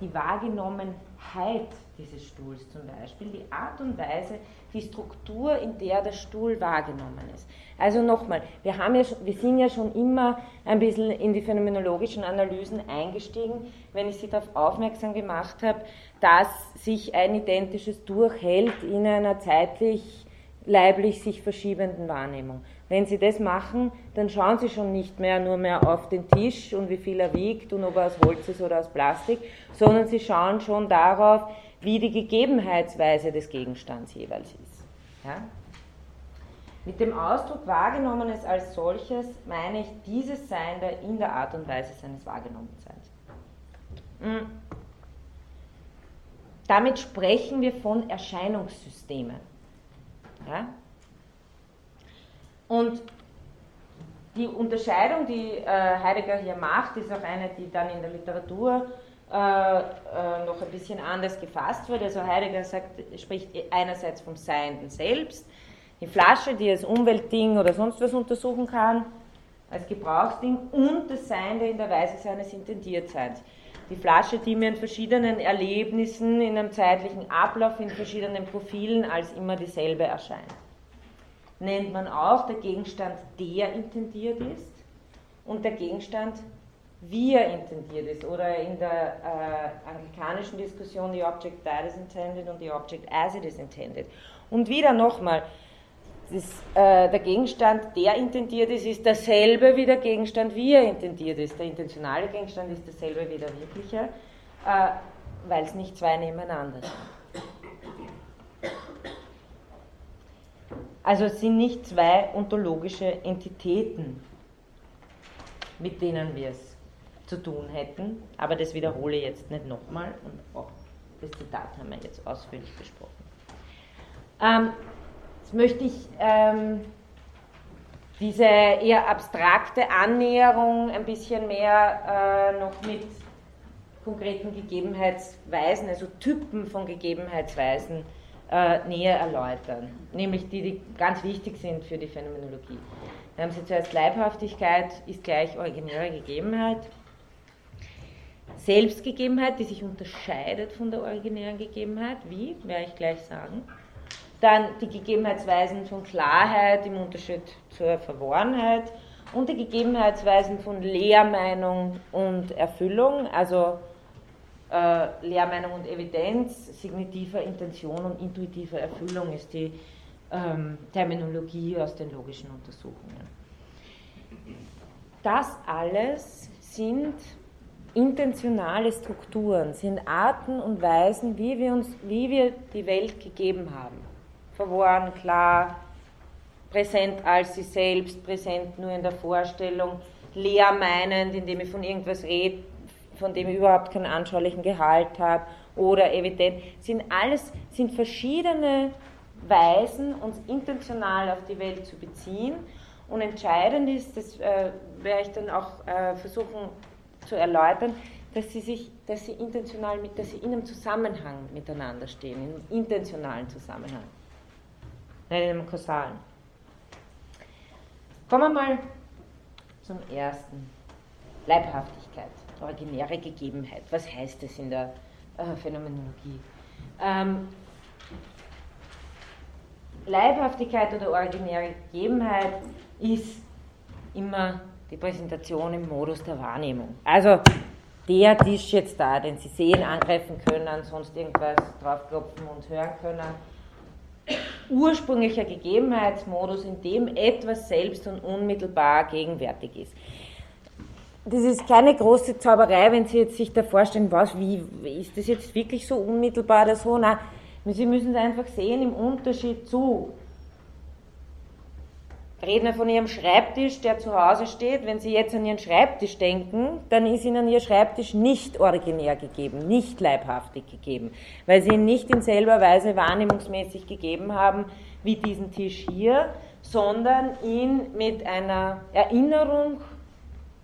die Wahrgenommenheit dieses Stuhls zum Beispiel, die Art und Weise, die Struktur, in der der Stuhl wahrgenommen ist. Also nochmal, wir, haben ja, wir sind ja schon immer ein bisschen in die phänomenologischen Analysen eingestiegen, wenn ich Sie darauf aufmerksam gemacht habe, dass sich ein identisches durchhält in einer zeitlich, leiblich sich verschiebenden Wahrnehmung. Wenn Sie das machen, dann schauen Sie schon nicht mehr nur mehr auf den Tisch und wie viel er wiegt und ob er aus Holz ist oder aus Plastik, sondern Sie schauen schon darauf, wie die Gegebenheitsweise des Gegenstands jeweils ist. Ja? Mit dem Ausdruck Wahrgenommenes als solches meine ich dieses Sein der in der Art und Weise seines Wahrgenommenseins. Hm. Damit sprechen wir von Erscheinungssystemen. Ja? Und die Unterscheidung, die äh, Heidegger hier macht, ist auch eine, die dann in der Literatur äh, äh, noch ein bisschen anders gefasst wird. Also Heidegger sagt, spricht einerseits vom Seienden selbst, die Flasche, die als Umweltding oder sonst was untersuchen kann, als Gebrauchsding und das Seiende in der Weise seines Intendiertseins. Die Flasche, die mir in verschiedenen Erlebnissen, in einem zeitlichen Ablauf, in verschiedenen Profilen als immer dieselbe erscheint. Nennt man auch der Gegenstand, der intendiert ist und der Gegenstand, wie er intendiert ist. Oder in der äh, anglikanischen Diskussion, the object that is intended und the object as it is intended. Und wieder nochmal, äh, der Gegenstand, der intendiert ist, ist derselbe wie der Gegenstand, wie er intendiert ist. Der intentionale Gegenstand ist derselbe wie der wirkliche, äh, weil es nicht zwei nebeneinander sind. Also es sind nicht zwei ontologische Entitäten, mit denen wir es zu tun hätten. Aber das wiederhole ich jetzt nicht nochmal und auch das Zitat haben wir jetzt ausführlich besprochen. Ähm, jetzt möchte ich ähm, diese eher abstrakte Annäherung ein bisschen mehr äh, noch mit konkreten Gegebenheitsweisen, also Typen von Gegebenheitsweisen äh, näher erläutern, nämlich die, die ganz wichtig sind für die Phänomenologie. Wir haben sie zuerst Leibhaftigkeit ist gleich originäre Gegebenheit. Selbstgegebenheit, die sich unterscheidet von der originären Gegebenheit. Wie, werde ich gleich sagen. Dann die Gegebenheitsweisen von Klarheit im Unterschied zur Verworrenheit und die Gegebenheitsweisen von Lehrmeinung und Erfüllung, also äh, Lehrmeinung und Evidenz, signitiver Intention und intuitiver Erfüllung ist die ähm, Terminologie aus den logischen Untersuchungen. Das alles sind intentionale Strukturen, sind Arten und Weisen, wie wir, uns, wie wir die Welt gegeben haben. Verworren, klar, präsent als sie selbst, präsent nur in der Vorstellung, leer meinend, indem ich von irgendwas rede, von dem ich überhaupt keinen anschaulichen Gehalt habe, oder evident, sind alles, sind verschiedene Weisen, uns intentional auf die Welt zu beziehen. Und entscheidend ist, das äh, werde ich dann auch äh, versuchen zu erläutern, dass sie sich, dass sie intentional mit, dass sie in einem Zusammenhang miteinander stehen, in einem intentionalen Zusammenhang, nicht in einem kausalen. Kommen wir mal zum ersten. Leibhaftigkeit, originäre Gegebenheit. Was heißt das in der äh, Phänomenologie? Ähm, Leibhaftigkeit oder originäre Gegebenheit ist immer die Präsentation im Modus der Wahrnehmung. Also der Tisch jetzt da, den Sie sehen, angreifen können, sonst irgendwas draufklopfen und hören können. Ursprünglicher Gegebenheitsmodus, in dem etwas selbst und unmittelbar gegenwärtig ist. Das ist keine große Zauberei, wenn Sie jetzt sich da vorstellen, was, wie, ist das jetzt wirklich so unmittelbar oder so? Nein, Sie müssen es einfach sehen im Unterschied zu reden von Ihrem Schreibtisch, der zu Hause steht. Wenn Sie jetzt an Ihren Schreibtisch denken, dann ist Ihnen Ihr Schreibtisch nicht originär gegeben, nicht leibhaftig gegeben, weil Sie ihn nicht in selber Weise wahrnehmungsmäßig gegeben haben wie diesen Tisch hier, sondern ihn mit einer Erinnerung,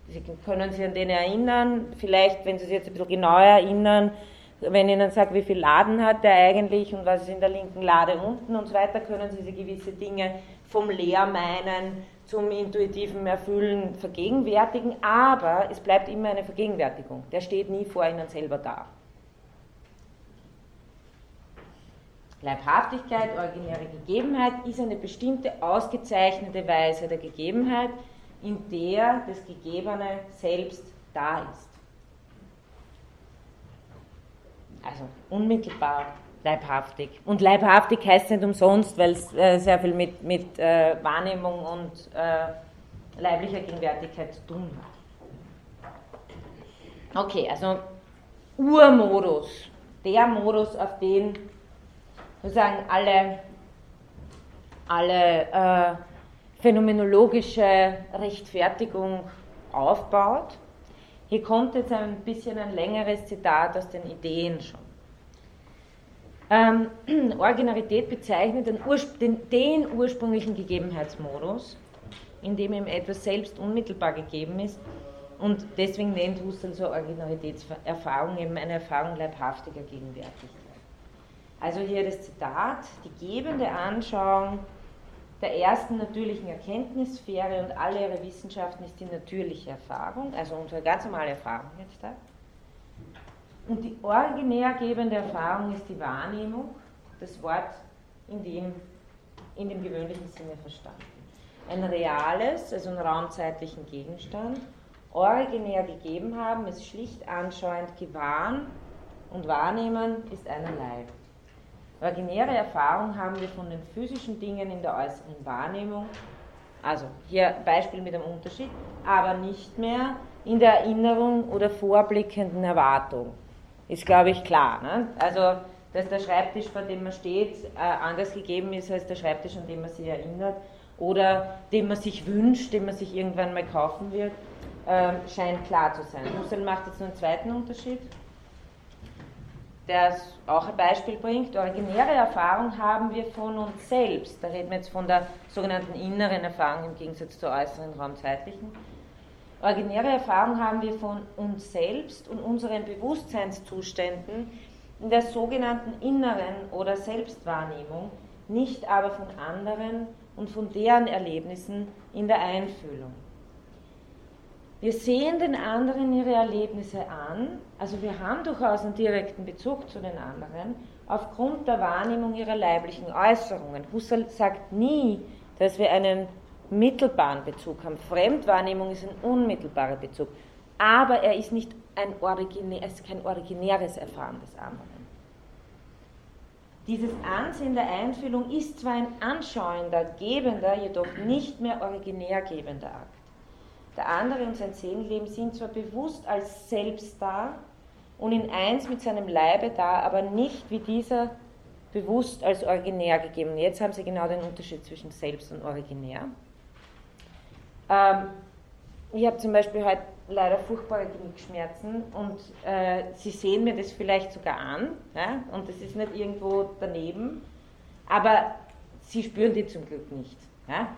Sie können sich an den erinnern, vielleicht, wenn Sie sich jetzt ein bisschen genauer erinnern, wenn ich Ihnen sage, wie viel Laden hat der eigentlich und was ist in der linken Lade unten und so weiter, können Sie sich gewisse Dinge vom Leermeinen zum intuitiven Erfüllen vergegenwärtigen, aber es bleibt immer eine Vergegenwärtigung. Der steht nie vor Ihnen selber da. Leibhaftigkeit, originäre Gegebenheit ist eine bestimmte ausgezeichnete Weise der Gegebenheit, in der das Gegebene selbst da ist. Also unmittelbar leibhaftig. Und leibhaftig heißt nicht umsonst, weil es äh, sehr viel mit, mit äh, Wahrnehmung und äh, leiblicher Gegenwärtigkeit zu tun hat. Okay, also Urmodus, der Modus, auf den sozusagen alle, alle äh, phänomenologische Rechtfertigung aufbaut. Hier kommt jetzt ein bisschen ein längeres Zitat aus den Ideen schon. Ähm, <clears throat> Originalität bezeichnet den, Urspr den, den, ursprünglichen Gegebenheitsmodus, in dem ihm etwas selbst unmittelbar gegeben ist. Und deswegen nennt Husserl so Originalitätserfahrung eben eine Erfahrung leibhaftiger Gegenwärtigkeit. Also hier das Zitat, die gebende Anschauung der ersten natürlichen Erkenntnissphäre und alle ihre Wissenschaften ist die natürliche Erfahrung, also unsere ganz normale Erfahrung jetzt da. Und die originärgebende Erfahrung ist die Wahrnehmung, das Wort in dem, in dem gewöhnlichen Sinne verstanden. Ein reales, also einen raumzeitlichen Gegenstand, originär gegeben haben, es schlicht anschauend gewahren und wahrnehmen ist einerlei. Originäre Erfahrung haben wir von den physischen Dingen in der äußeren Wahrnehmung, also hier Beispiel mit dem Unterschied, aber nicht mehr in der Erinnerung oder vorblickenden Erwartung. Ist, glaube ich, klar. Ne? Also, dass der Schreibtisch, vor dem man steht, äh, anders gegeben ist als der Schreibtisch, an den man sich erinnert oder den man sich wünscht, den man sich irgendwann mal kaufen wird, äh, scheint klar zu sein. Husserl macht jetzt einen zweiten Unterschied, der auch ein Beispiel bringt. Originäre Erfahrung haben wir von uns selbst. Da reden wir jetzt von der sogenannten inneren Erfahrung im Gegensatz zur äußeren raumzeitlichen. Originäre Erfahrung haben wir von uns selbst und unseren Bewusstseinszuständen in der sogenannten inneren oder Selbstwahrnehmung, nicht aber von anderen und von deren Erlebnissen in der Einfühlung. Wir sehen den anderen ihre Erlebnisse an, also wir haben durchaus einen direkten Bezug zu den anderen, aufgrund der Wahrnehmung ihrer leiblichen Äußerungen. Husserl sagt nie, dass wir einen mittelbaren Bezug haben. Fremdwahrnehmung ist ein unmittelbarer Bezug. Aber er ist nicht ein originär, ist kein originäres Erfahren des anderen. Dieses Ansehen der Einfühlung ist zwar ein anschauender, gebender, jedoch nicht mehr originär gebender Akt. Der andere und sein Seelenleben sind zwar bewusst als selbst da und in eins mit seinem Leibe da, aber nicht wie dieser bewusst als originär gegeben. Jetzt haben Sie genau den Unterschied zwischen selbst und originär. Ähm, ich habe zum Beispiel heute leider furchtbare Genickschmerzen und äh, Sie sehen mir das vielleicht sogar an ja? und das ist nicht irgendwo daneben, aber Sie spüren die zum Glück nicht, ja?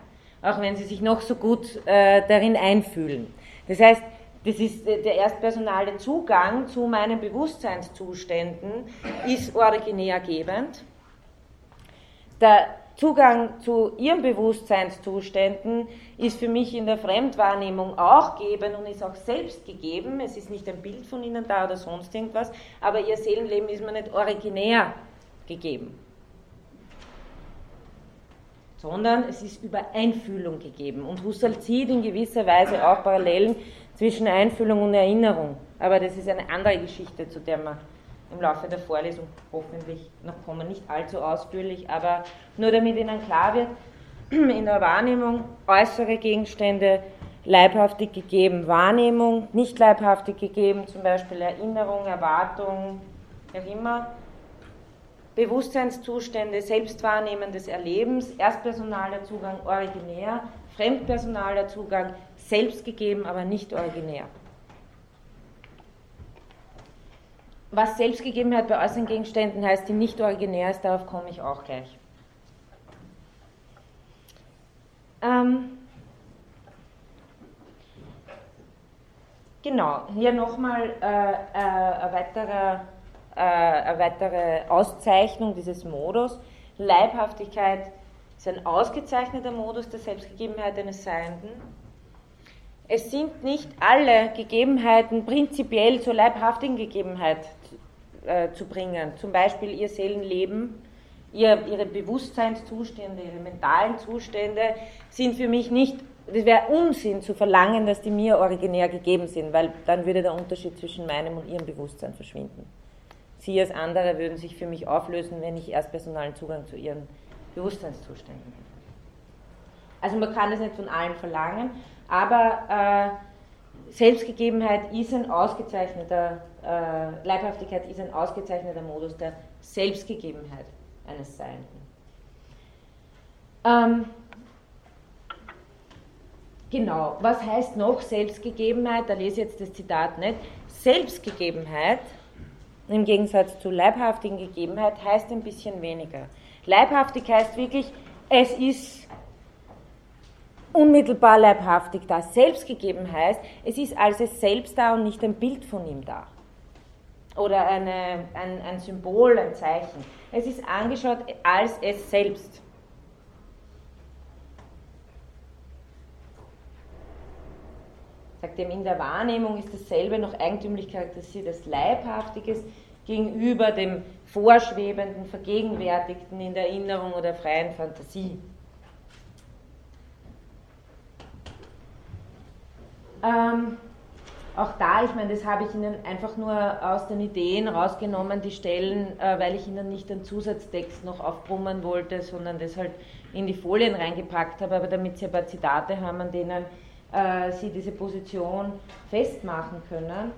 auch wenn Sie sich noch so gut äh, darin einfühlen. Das heißt, das ist äh, der erstpersonale Zugang zu meinen Bewusstseinszuständen ist originärgebend. Der Zugang zu ihren Bewusstseinszuständen ist für mich in der Fremdwahrnehmung auch gegeben und ist auch selbst gegeben. Es ist nicht ein Bild von ihnen da oder sonst irgendwas, aber ihr Seelenleben ist mir nicht originär gegeben, sondern es ist über Einfühlung gegeben. Und Husserl zieht in gewisser Weise auch Parallelen zwischen Einfühlung und Erinnerung. Aber das ist eine andere Geschichte, zu der wir im Laufe der Vorlesung hoffentlich noch kommen. Nicht allzu ausführlich, aber nur damit Ihnen klar wird, <clears throat> in der Wahrnehmung äußere Gegenstände leibhaftig gegeben, Wahrnehmung nicht leibhaftig gegeben, zum Beispiel Erinnerung, Erwartung, wie auch immer, Bewusstseinszustände, selbstwahrnehmendes Erlebens, erstpersonaler Zugang originär, fremdpersonaler Zugang selbst gegeben, aber nicht originär. Was Selbstgegebenheit bei äußeren Gegenständen heißt, die nicht originär ist, darauf komme ich auch gleich. Ähm, genau, hier nochmal äh, äh, eine, weitere, äh, eine weitere Auszeichnung dieses Modus. Leibhaftigkeit ist ein ausgezeichneter Modus der Selbstgegebenheit eines Seienden es sind nicht alle Gegebenheiten prinzipiell zur leibhaftigen Gegebenheit äh, zu bringen. Zum Beispiel ihr Seelenleben, ihr, ihre Bewusstseinszustände, ihre mentalen Zustände sind für mich nicht, es wäre Unsinn zu verlangen, dass die mir originär gegeben sind, weil dann würde der Unterschied zwischen meinem und ihrem Bewusstsein verschwinden. Sie als andere würden sich für mich auflösen, wenn ich erst personalen Zugang zu ihren Bewusstseinszuständen hätte. Also man kann es nicht von allen verlangen, aber äh, Selbstgegebenheit ist ein ausgezeichneter, äh, Leibhaftigkeit ist ein ausgezeichneter Modus der Selbstgegebenheit eines Seienden. Ähm, genau, was heißt noch Selbstgegebenheit? Da lese ich jetzt das Zitat nicht. Selbstgegebenheit im Gegensatz zu leibhaftigen Gegebenheit heißt ein bisschen weniger. Leibhaftig heißt wirklich, es ist unmittelbar leibhaftig da. Selbstgegeben heißt, es ist als es selbst da und nicht ein Bild von ihm da. Oder eine, ein, ein Symbol, ein Zeichen. Es ist angeschaut als es selbst. Sagt ihm, in der Wahrnehmung ist dasselbe noch eigentümlich charakterisiert als Leibhaftiges gegenüber dem Vorschwebenden, Vergegenwärtigten in der Erinnerung oder freien Fantasie. Ähm, auch da, ich meine, das habe ich Ihnen einfach nur aus den Ideen rausgenommen, die Stellen, äh, weil ich Ihnen nicht den Zusatztext noch aufbrummen wollte, sondern das halt in die Folien reingepackt habe, aber damit Sie ein paar Zitate haben, an denen äh, Sie diese Position festmachen können.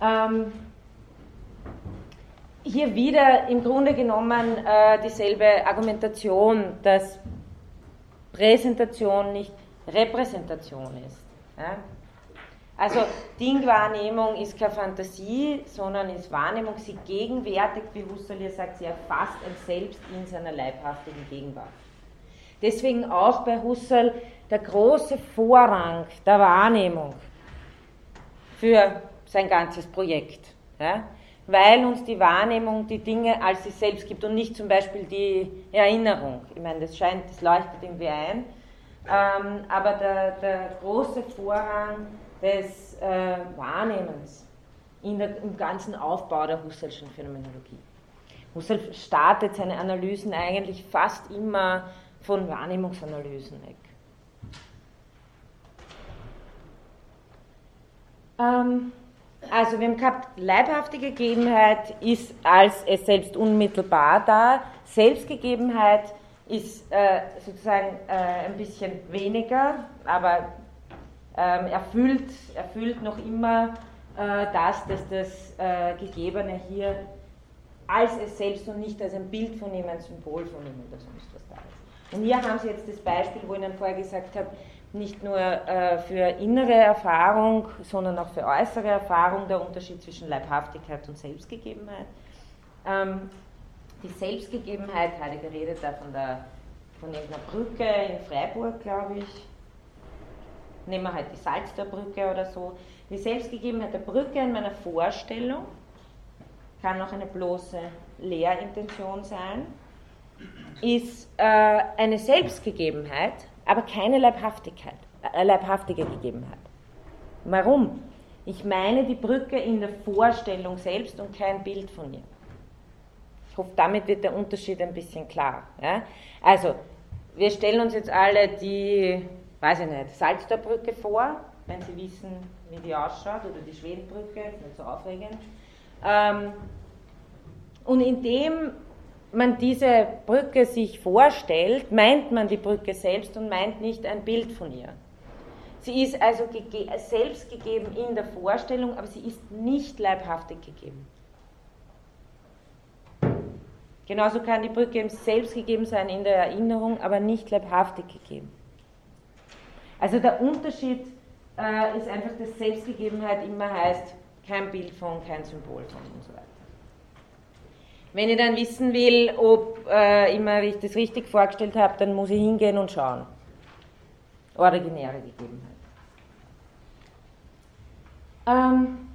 Ähm, hier wieder im Grunde genommen äh, dieselbe Argumentation, dass Präsentation nicht Repräsentation ist. Ja? Also Dingwahrnehmung ist keine Fantasie, sondern ist Wahrnehmung, sie gegenwärtigt, wie Husserl hier sagt, sie erfasst ein Selbst in seiner leibhaftigen Gegenwart. Deswegen auch bei Husserl der große Vorrang der Wahrnehmung für sein ganzes Projekt. Ja? Weil uns die Wahrnehmung die Dinge als sie selbst gibt und nicht zum Beispiel die Erinnerung. Ich meine, das scheint, das leuchtet irgendwie ein. Ähm, aber der, der große Vorrang des äh, Wahrnehmens in der, im ganzen Aufbau der Husserlschen Phänomenologie. Husserl startet seine Analysen eigentlich fast immer von Wahrnehmungsanalysen weg. Ähm, also wir haben gehabt, leibhaftige Gegebenheit ist als es selbst unmittelbar da, Selbstgegebenheit ist äh, sozusagen äh, ein bisschen weniger, aber ähm, erfüllt, erfüllt noch immer äh, das, dass das äh, Gegebene hier als es selbst und nicht als ein Bild von ihm, ein Symbol von ihm oder sonst was da ist. Und hier haben Sie jetzt das Beispiel, wo ich Ihnen vorher gesagt habe, nicht nur äh, für innere Erfahrung, sondern auch für äußere Erfahrung der Unterschied zwischen Leibhaftigkeit und Selbstgegebenheit. Ähm, die Selbstgegebenheit, Heidegger redet da von, der, von irgendeiner Brücke in Freiburg, glaube ich, nehmen wir halt die Salztorbrücke oder so, die Selbstgegebenheit der Brücke in meiner Vorstellung kann auch eine bloße Lehrintention sein. ist äh, eine Selbstgegebenheit, aber keine Leibhaftigkeit, äh, leibhaftige Gegebenheit. Warum? Ich meine die Brücke in der Vorstellung selbst und kein Bild von ihr. Ich hoffe, damit wird der Unterschied ein bisschen klar. Ja? Also, wir stellen uns jetzt alle die, weiß ich nicht, Salztorbrücke vor, wenn Sie wissen, wie die ausschaut, oder die Schwedenbrücke, ist nicht so aufregend. Ähm, und indem man diese Brücke sich vorstellt, meint man die Brücke selbst und meint nicht ein Bild von ihr. Sie ist also selbst gegeben in der Vorstellung, aber sie ist nicht leibhaftig gegeben. Genauso kann die Brücke selbst gegeben sein in der Erinnerung, aber nicht leibhaftig gegeben. Also der Unterschied äh, ist einfach, dass Selbstgegebenheit immer heißt, kein Bild von, kein Symbol von und so weiter. Wenn ich dann wissen will, ob äh, immer ich das richtig vorgestellt habe, dann muss ich hingehen und schauen. Originäre Gegebenheit. Ähm,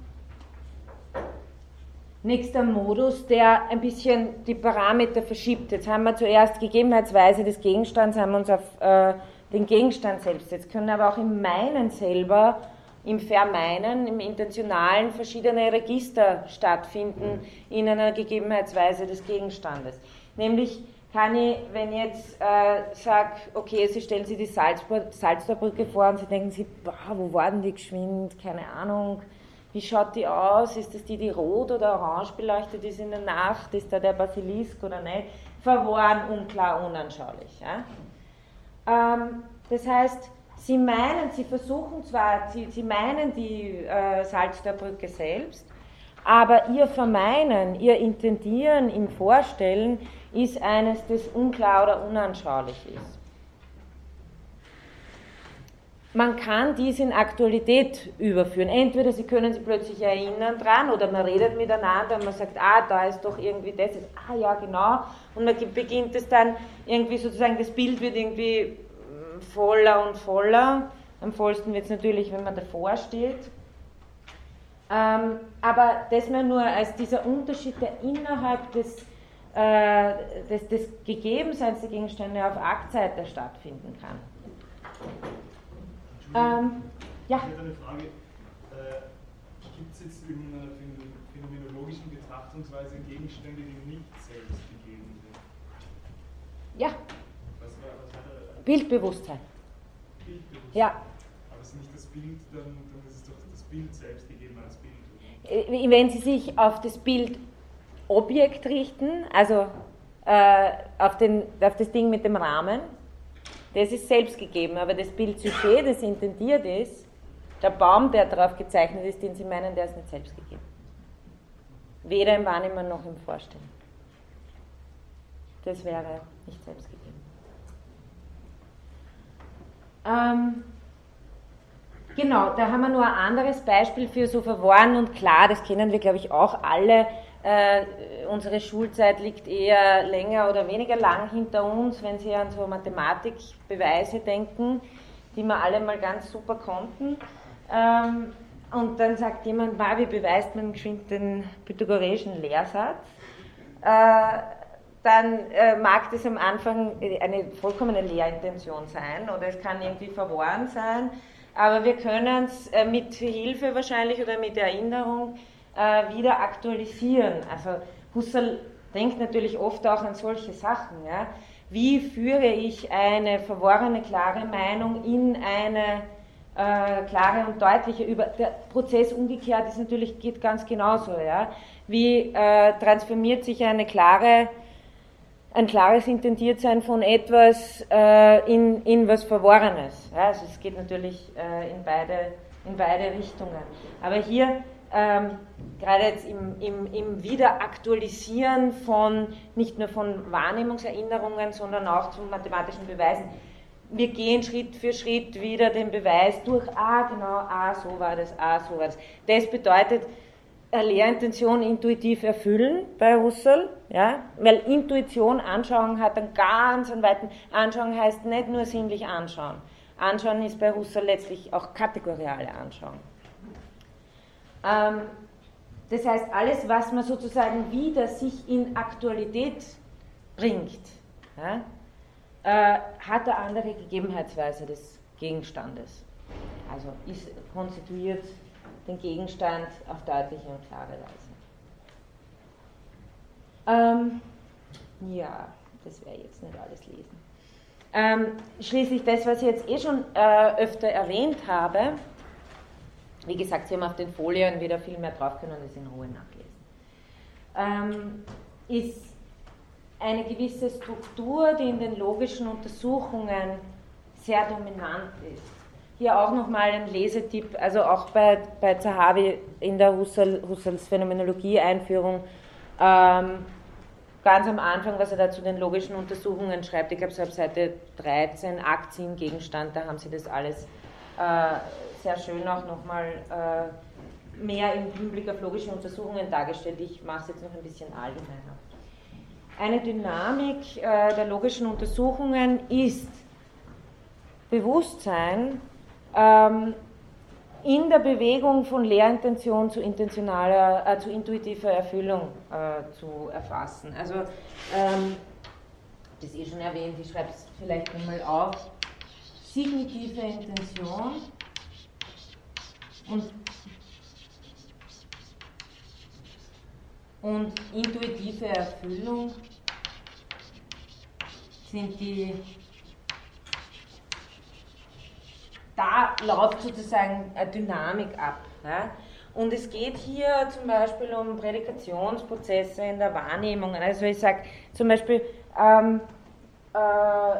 nächster Modus, der ein bisschen die Parameter verschiebt. Jetzt haben wir zuerst Gegebenheitsweise des Gegenstands, haben uns auf äh, den Gegenstand selbst. Jetzt können aber auch im Meinen selber, im Vermeinen, im Intentionalen verschiedene Register stattfinden in einer Gegebenheitsweise des Gegenstandes. Nämlich kann ich, wenn ich jetzt äh, sage, okay, Sie stellen sich die Salztorbrücke vor und Sie denken sich, boah, wo war denn die geschwind, keine Ahnung, wie schaut die aus, ist das die, die rot oder orange beleuchtet ist in der Nacht, ist da der Basilisk oder nicht, verworren, unklar, unanschaulich. Ja? Ähm, das heißt, Sie meinen, Sie versuchen zwar, Sie, Sie meinen die äh, Salztorbrücke selbst, aber Ihr Vermeinen, Ihr Intendieren im Vorstellen ist eines, das unklar oder unanschaulich ist. Man kann dies in Aktualität überführen. Entweder Sie können sich plötzlich erinnern dran oder man redet miteinander und man sagt, ah, da ist doch irgendwie das, ah ja, genau. Und man beginnt es dann irgendwie sozusagen, das Bild wird irgendwie mm, voller und voller. Am vollsten wird es natürlich, wenn man davor steht. Ähm, aber das mal nur als dieser Unterschied, der innerhalb des äh, des, des Gegebenseins der Gegenstände auf Aktseite stattfinden kann. Ähm, ja. Ich hätte eine Frage. Äh, Gibt es jetzt in einer phänomenologischen Betrachtungsweise Gegenstände, die nicht selbst gegeben sind? Ja. Was war, was war der, Bildbewusstsein. Bildbewusstsein. Ja. Aber ist nicht das Bild, dann, dann ist es doch das Bild selbst gegeben als Bild. Oder? Wenn Sie sich auf das Bild Objekt richten, also äh, auf, den, auf das Ding mit dem Rahmen, das ist selbst gegeben, aber das Bild Sujet, das intendiert ist, der Baum, der darauf gezeichnet ist, den Sie meinen, der ist nicht selbst gegeben. Weder im Wahrnehmen noch im Vorstellen. Das wäre nicht selbst gegeben. Ähm, genau, da haben wir nur ein anderes Beispiel für so verworren und klar, das kennen wir, glaube ich, auch alle äh, unsere Schulzeit liegt eher länger oder weniger lang hinter uns, wenn Sie an so Mathematikbeweise denken, die wir alle mal ganz super konnten. Ähm, und dann sagt jemand, wie beweist man geschwind den pythagoreischen Lehrsatz? Äh, dann äh, mag das am Anfang eine vollkommene Lehrintention sein oder es kann irgendwie verworren sein, aber wir können es äh, mit Hilfe wahrscheinlich oder mit Erinnerung äh, wieder aktualisieren. Also Husserl denkt natürlich oft auch an solche Sachen. Ja? Wie führe ich eine verworrene, klare Meinung in eine äh, klare und deutliche über der Prozess umgekehrt ist natürlich geht ganz genauso ja wie äh, transformiert sich eine klare ein klares Intendiertsein von etwas äh, in, in was Verworrenes ja, also es geht natürlich äh, in beide in beide Richtungen aber hier ähm, gerade jetzt im, im, im Wiederaktualisieren von nicht nur von Wahrnehmungserinnerungen, sondern auch zu mathematischen Beweisen. Wir gehen Schritt für Schritt wieder den Beweis durch, ah genau, ah so war das, ah so war das. Das bedeutet, Lehrintention intuitiv erfüllen bei Husserl, ja, weil Intuition, Anschauung hat einen ganz einen weiten, Anschauung heißt nicht nur sinnlich anschauen. Anschauen ist bei Husserl letztlich auch kategoriale Anschauung. Ähm, das heißt, alles, was man sozusagen wieder sich in Aktualität bringt, ja, äh, hat eine andere Gegebenheitsweise des Gegenstandes. Also ist, konstituiert den Gegenstand auf deutliche und klare Weise. Ähm, ja, das ich jetzt nicht alles lesen. Ähm, schließlich das, was ich jetzt eh schon äh, öfter erwähnt habe, wie gesagt, Sie haben auf den Folien wieder viel mehr drauf können, das in Ruhe nachlesen, ähm, ist eine gewisse Struktur, die in den logischen Untersuchungen sehr dominant ist. Hier auch nochmal ein Lesetipp, also auch bei, bei Zahavi in der Husserl, Husserls Phänomenologie-Einführung, ähm, ganz am Anfang, was er da zu den logischen Untersuchungen schreibt, ich glaube so ab Seite 13, Aktien, Gegenstand, da haben sie das alles äh, sehr schön auch nochmal äh, mehr im Hinblick auf logische Untersuchungen dargestellt. Ich mache es jetzt noch ein bisschen allgemeiner. Eine Dynamik äh, der logischen Untersuchungen ist Bewusstsein ähm, in der Bewegung von Lehrintention zu intentionaler, äh, zu intuitiver Erfüllung äh, zu erfassen. Also, ähm, das eh schon erwähnt, ich schreibe es vielleicht nochmal auf. Signitive Intention und, und intuitive Erfüllung sind die da läuft sozusagen eine Dynamik ab. Ja? Und es geht hier zum Beispiel um Prädikationsprozesse in der Wahrnehmung. Also ich sage zum Beispiel, ähm, äh,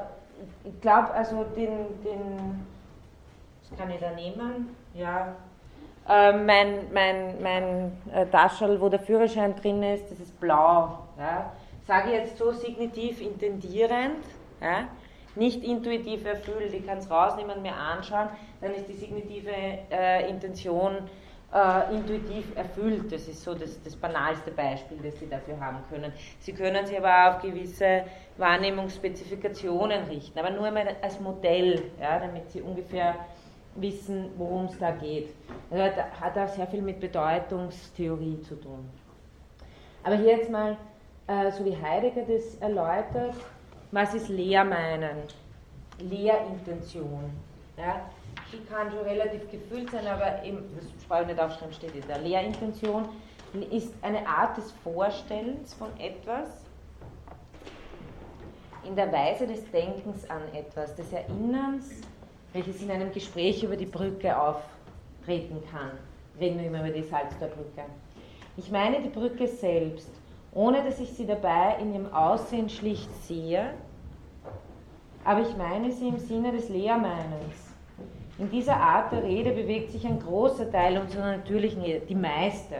ich glaube, also den, den, was kann ich da nehmen? Ja, äh, mein, mein, mein äh, Taschel, wo der Führerschein drin ist, das ist blau. Ja? Sage ich jetzt so signitiv intendierend. Ja? nicht intuitiv erfüllt, ich kann es rausnehmen, und mir anschauen, dann ist die signitive äh, Intention äh, intuitiv erfüllt. Das ist so das, das, banalste Beispiel, das Sie dafür haben können. Sie können sich aber auch auf gewisse Wahrnehmungsspezifikationen richten, aber nur einmal als Modell, ja, damit Sie ungefähr wissen, worum es da geht. Also hat, auch sehr viel mit Bedeutungstheorie zu tun. Aber hier jetzt mal, äh, so wie Heidegger das erläutert, was ist Lehr meinen? Lehrintention. Ja? Die kann schon relativ gefüllt sein, aber eben, das brauche ich nicht aufschreiben, steht in der Lehrintention ist eine Art des Vorstellens von etwas in der Weise des Denkens an etwas, des Erinnerns, welches in einem Gespräch über die Brücke auftreten kann. Reden wir immer über die Salztorbrücke. Ich meine die Brücke selbst ohne dass ich sie dabei in ihrem Aussehen schlicht sehe, aber ich meine sie im Sinne des Lehrmeinens. In dieser Art der Rede bewegt sich ein großer Teil unserer natürlichen Rede, die meiste.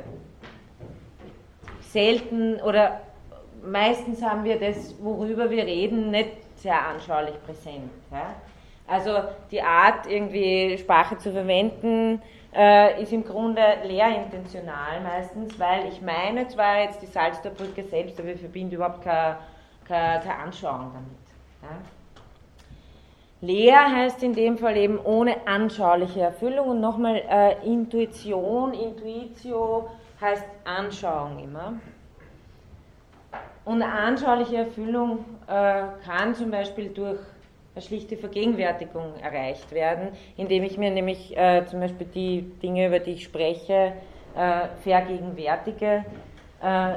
Selten oder meistens haben wir das, worüber wir reden, nicht sehr anschaulich präsent. Ja? Also die Art, irgendwie Sprache zu verwenden, äh, ist im Grunde lehrintentional meistens, weil ich meine zwar jetzt die Salzterbrücke selbst, aber ich verbinde überhaupt keine, keine, keine Anschauung damit. Ja? Leer heißt in dem Fall eben ohne anschauliche Erfüllung und nochmal äh, Intuition, Intuitio heißt Anschauung immer. Und anschauliche Erfüllung äh, kann zum Beispiel durch schlichte Vergegenwärtigung erreicht werden, indem ich mir nämlich äh, zum Beispiel die Dinge, über die ich spreche, äh, vergegenwärtige. Äh,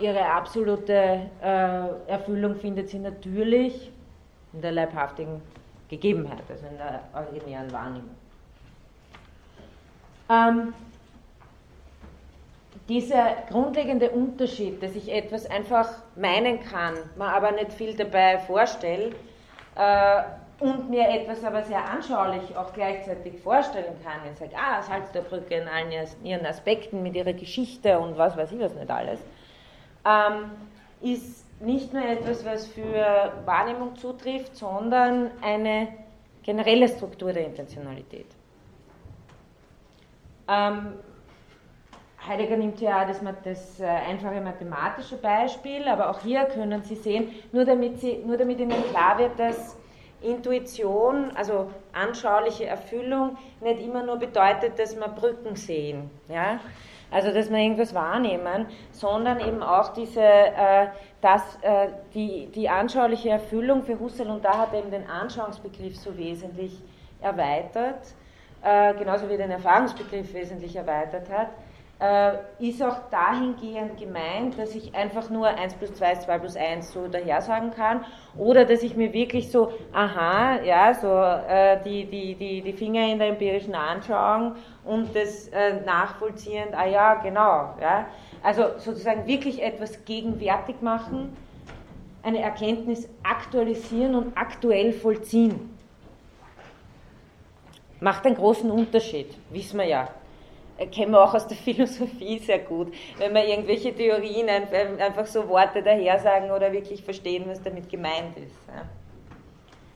ihre absolute äh, Erfüllung findet sie natürlich in der leibhaftigen Gegebenheit, also in der originären Wahrnehmung. Ähm, dieser grundlegende Unterschied, dass ich etwas einfach meinen kann, man aber nicht viel dabei vorstellt, äh, und mir etwas aber sehr anschaulich auch gleichzeitig vorstellen kann. Ich sage, ah, Salzderbrücke in allen ihren Aspekten mit ihrer Geschichte und was weiß ich was nicht alles, ähm, ist nicht nur etwas, was für Wahrnehmung zutrifft, sondern eine generelle Struktur der Intentionalität. Ähm, Heidegger nimmt ja das, das äh, einfache mathematische Beispiel, aber auch hier können Sie sehen, nur damit, Sie, nur damit Ihnen klar wird, dass Intuition, also anschauliche Erfüllung, nicht immer nur bedeutet, dass wir Brücken sehen. Ja? also dass wir irgendwas wahrnehmen, sondern eben auch diese, äh, dass, äh, die, die anschauliche Erfüllung für Husserl, und da hat eben den Anschauungsbegriff so wesentlich erweitert, äh, genauso wie den Erfahrungsbegriff wesentlich erweitert hat, äh, ist auch dahingehend gemeint, dass ich einfach nur 1 plus 2 ist 2 plus 1 so daher sagen kann oder dass ich mir wirklich so, aha, ja, so äh, die, die, die, die Finger in der empirischen Anschauung und das äh, nachvollziehend, ah ja, genau, ja. Also sozusagen wirklich etwas gegenwärtig machen, eine Erkenntnis aktualisieren und aktuell vollziehen. Macht einen großen Unterschied, wissen wir ja kennen wir auch aus der <laughs> Philosophie sehr gut, wenn wir irgendwelche Theorien einfach so Worte dahersagen oder wirklich verstehen, was damit gemeint ist.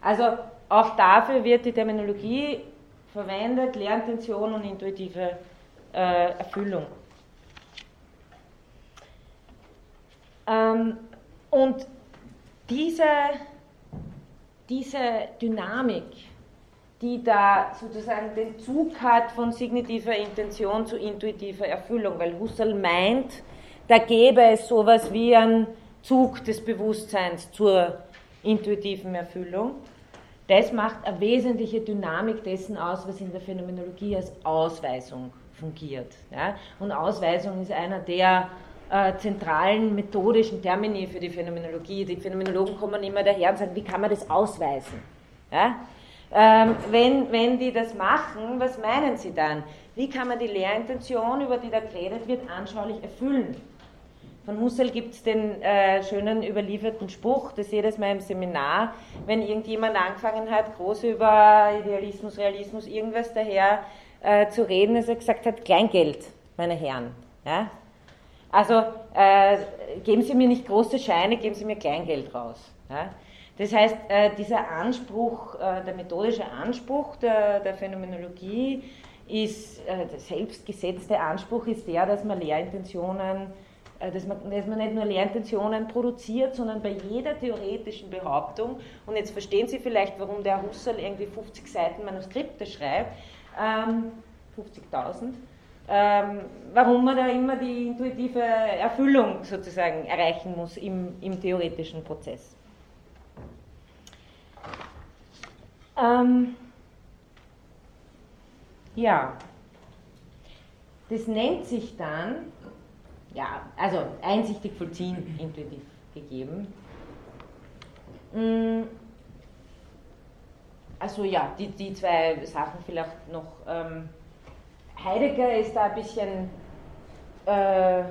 Also auch dafür wird die Terminologie verwendet, Lehrintention und intuitive äh, Erfüllung. Ähm, und diese, diese Dynamik, die da sozusagen den Zug hat von signitiver Intention zu intuitiver Erfüllung, weil Husserl meint, da gäbe es sowas wie einen Zug des Bewusstseins zur intuitiven Erfüllung. Das macht eine wesentliche Dynamik dessen aus, was in der Phänomenologie als Ausweisung fungiert. Ja? Und Ausweisung ist einer der äh, zentralen methodischen Termini für die Phänomenologie. Die Phänomenologen kommen immer daher und sagen, wie kann man das ausweisen? Ja? Ähm, wenn, wenn die das machen, was meinen sie dann? Wie kann man die Lehrintention, über die da geredet wird, anschaulich erfüllen? Von Husserl gibt es den äh, schönen überlieferten Spruch, das jedes Mal im Seminar, wenn irgendjemand angefangen hat, groß über Idealismus, Realismus, irgendwas daher äh, zu reden, dass er gesagt hat, Kleingeld, meine Herren. Ja? Also äh, geben Sie mir nicht große Scheine, geben Sie mir Kleingeld raus. Ja? Das heißt, äh, dieser Anspruch, äh, der methodische Anspruch der, der Phänomenologie ist, äh, der selbstgesetzte Anspruch ist der, dass man Lehrintentionen, dass man, dass man nicht nur Lehrintentionen produziert, sondern bei jeder theoretischen Behauptung, und jetzt verstehen Sie vielleicht, warum der Husserl irgendwie 50 Seiten Manuskripte schreibt, ähm, 50.000, ähm, warum man da immer die intuitive Erfüllung sozusagen erreichen muss im, im theoretischen Prozess. Ähm, ja, das nennt sich dann, ja, also einsichtig vollziehen, intuitiv gegeben. Mm, also ja, die, die zwei Sachen vielleicht noch. Ähm, Heidegger ist da ein bisschen äh,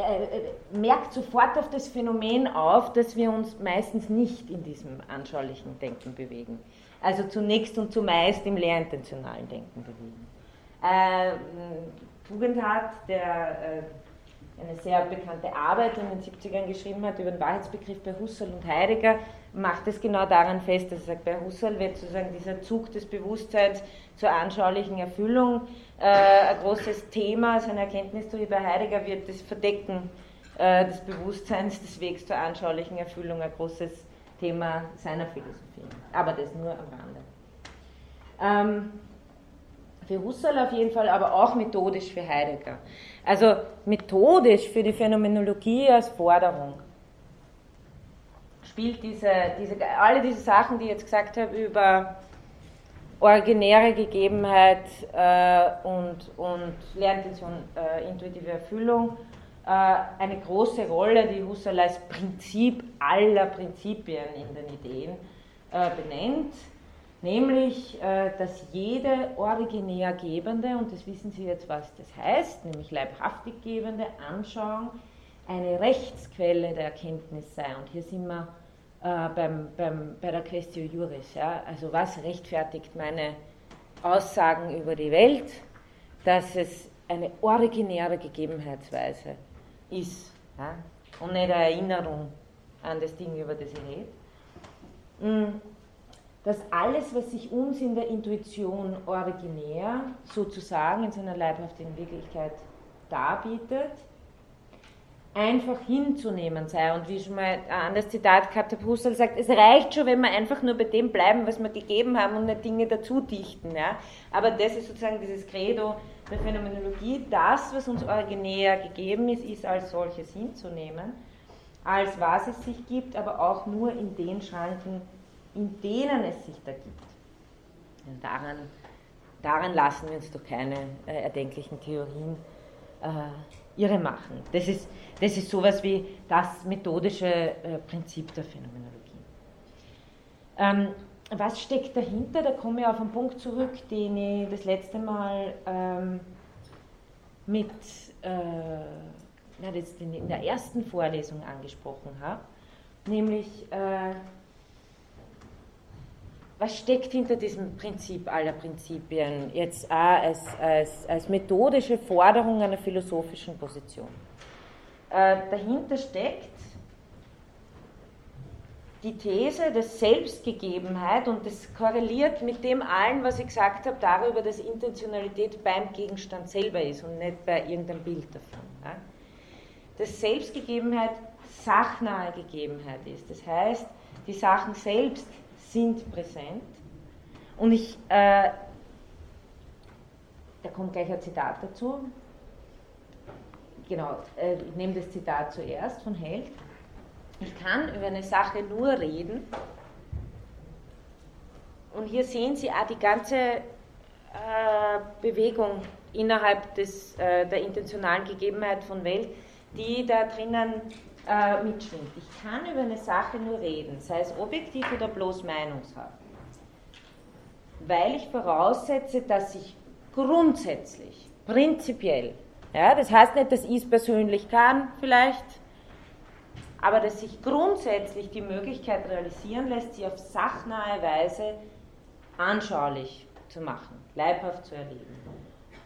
äh, äh, merkt sofort auf das Phänomen auf, dass wir uns meistens nicht in diesem anschaulichen Denken bewegen. Also zunächst und zumeist im lehrintentionalen Denken bewegen. Äh, Tugendhat, der äh, eine sehr bekannte Arbeit in den 70ern geschrieben hat über den Wahrheitsbegriff bei Husserl und Heidegger, macht es genau daran fest, dass er sagt, bei Husserl wird sozusagen dieser Zug des Bewusstseins zur anschaulichen Erfüllung äh, ein großes Thema. Seine Erkenntnistheorie bei Heidegger wird das Verdecken äh, des Bewusstseins des Wegs zur anschaulichen Erfüllung ein großes Thema seiner Philosophie. Aber das nur am Rande. Ähm, für Husserl auf jeden Fall, aber auch methodisch für Heidegger. Also methodisch für die Phänomenologie als Forderung spielt diese, diese, alle diese Sachen, die ich jetzt gesagt habe, über originäre Gegebenheit äh, und, und Lernintention, äh, intuitive Erfüllung eine große Rolle, die Husserl als Prinzip aller Prinzipien in den Ideen äh, benennt, nämlich, äh, dass jede originär gebende, und das wissen Sie jetzt, was das heißt, nämlich leibhaftig gebende Anschauung, eine Rechtsquelle der Erkenntnis sei. Und hier sind wir äh, beim, beim, bei der Questio Juris. Ja? Also was rechtfertigt meine Aussagen über die Welt, dass es eine originäre Gegebenheitsweise ist ja? und nicht eine Erinnerung an das Ding, über das ich rede. Mm, dass alles, was sich uns in der Intuition originär sozusagen in seiner leibhaftigen Wirklichkeit darbietet, einfach hinzunehmen sei. Und wie schon mal ein anderes Zitat gehabt habe, Husserl sagt, es reicht schon, wenn wir einfach nur bei dem bleiben, was wir gegeben haben und nicht Dinge dazu dichten. Ja? Aber das ist sozusagen dieses Credo der Phänomenologie, das, was uns originär gegeben ist, ist als solches hinzunehmen, als was es sich gibt, aber auch nur in den Schranken, in denen es sich da gibt. Also daran, daran lassen wir uns doch keine äh, erdenklichen Theorien äh, irre machen. Das ist, das ist sowas wie das methodische äh, Prinzip der Phänomenologie. Ähm, was steckt dahinter? Da komme ich auf einen Punkt zurück, den ich das letzte Mal ähm, mit äh, in der ersten Vorlesung angesprochen habe, nämlich äh, was steckt hinter diesem Prinzip aller Prinzipien jetzt auch als, als, als methodische Forderung einer philosophischen Position? Äh, dahinter steckt die These der Selbstgegebenheit und das korreliert mit dem allen, was ich gesagt habe, darüber, dass Intentionalität beim Gegenstand selber ist und nicht bei irgendeinem Bild davon. Ja? Dass Selbstgegebenheit sachnahe Gegebenheit ist. Das heißt, die Sachen selbst sind präsent. Und ich, äh, da kommt gleich ein Zitat dazu. Genau, äh, ich nehme das Zitat zuerst von Held. Ich kann über eine Sache nur reden. Und hier sehen Sie auch die ganze äh, Bewegung innerhalb des, äh, der intentionalen Gegebenheit von Welt, die da drinnen äh, mitschwingt. Ich kann über eine Sache nur reden, sei es objektiv oder bloß meinungshaft, weil ich voraussetze, dass ich grundsätzlich, prinzipiell, ja, das heißt nicht, dass ich es persönlich kann, vielleicht, aber dass sich grundsätzlich die Möglichkeit realisieren lässt, sie auf sachnahe Weise anschaulich zu machen, leibhaft zu erleben.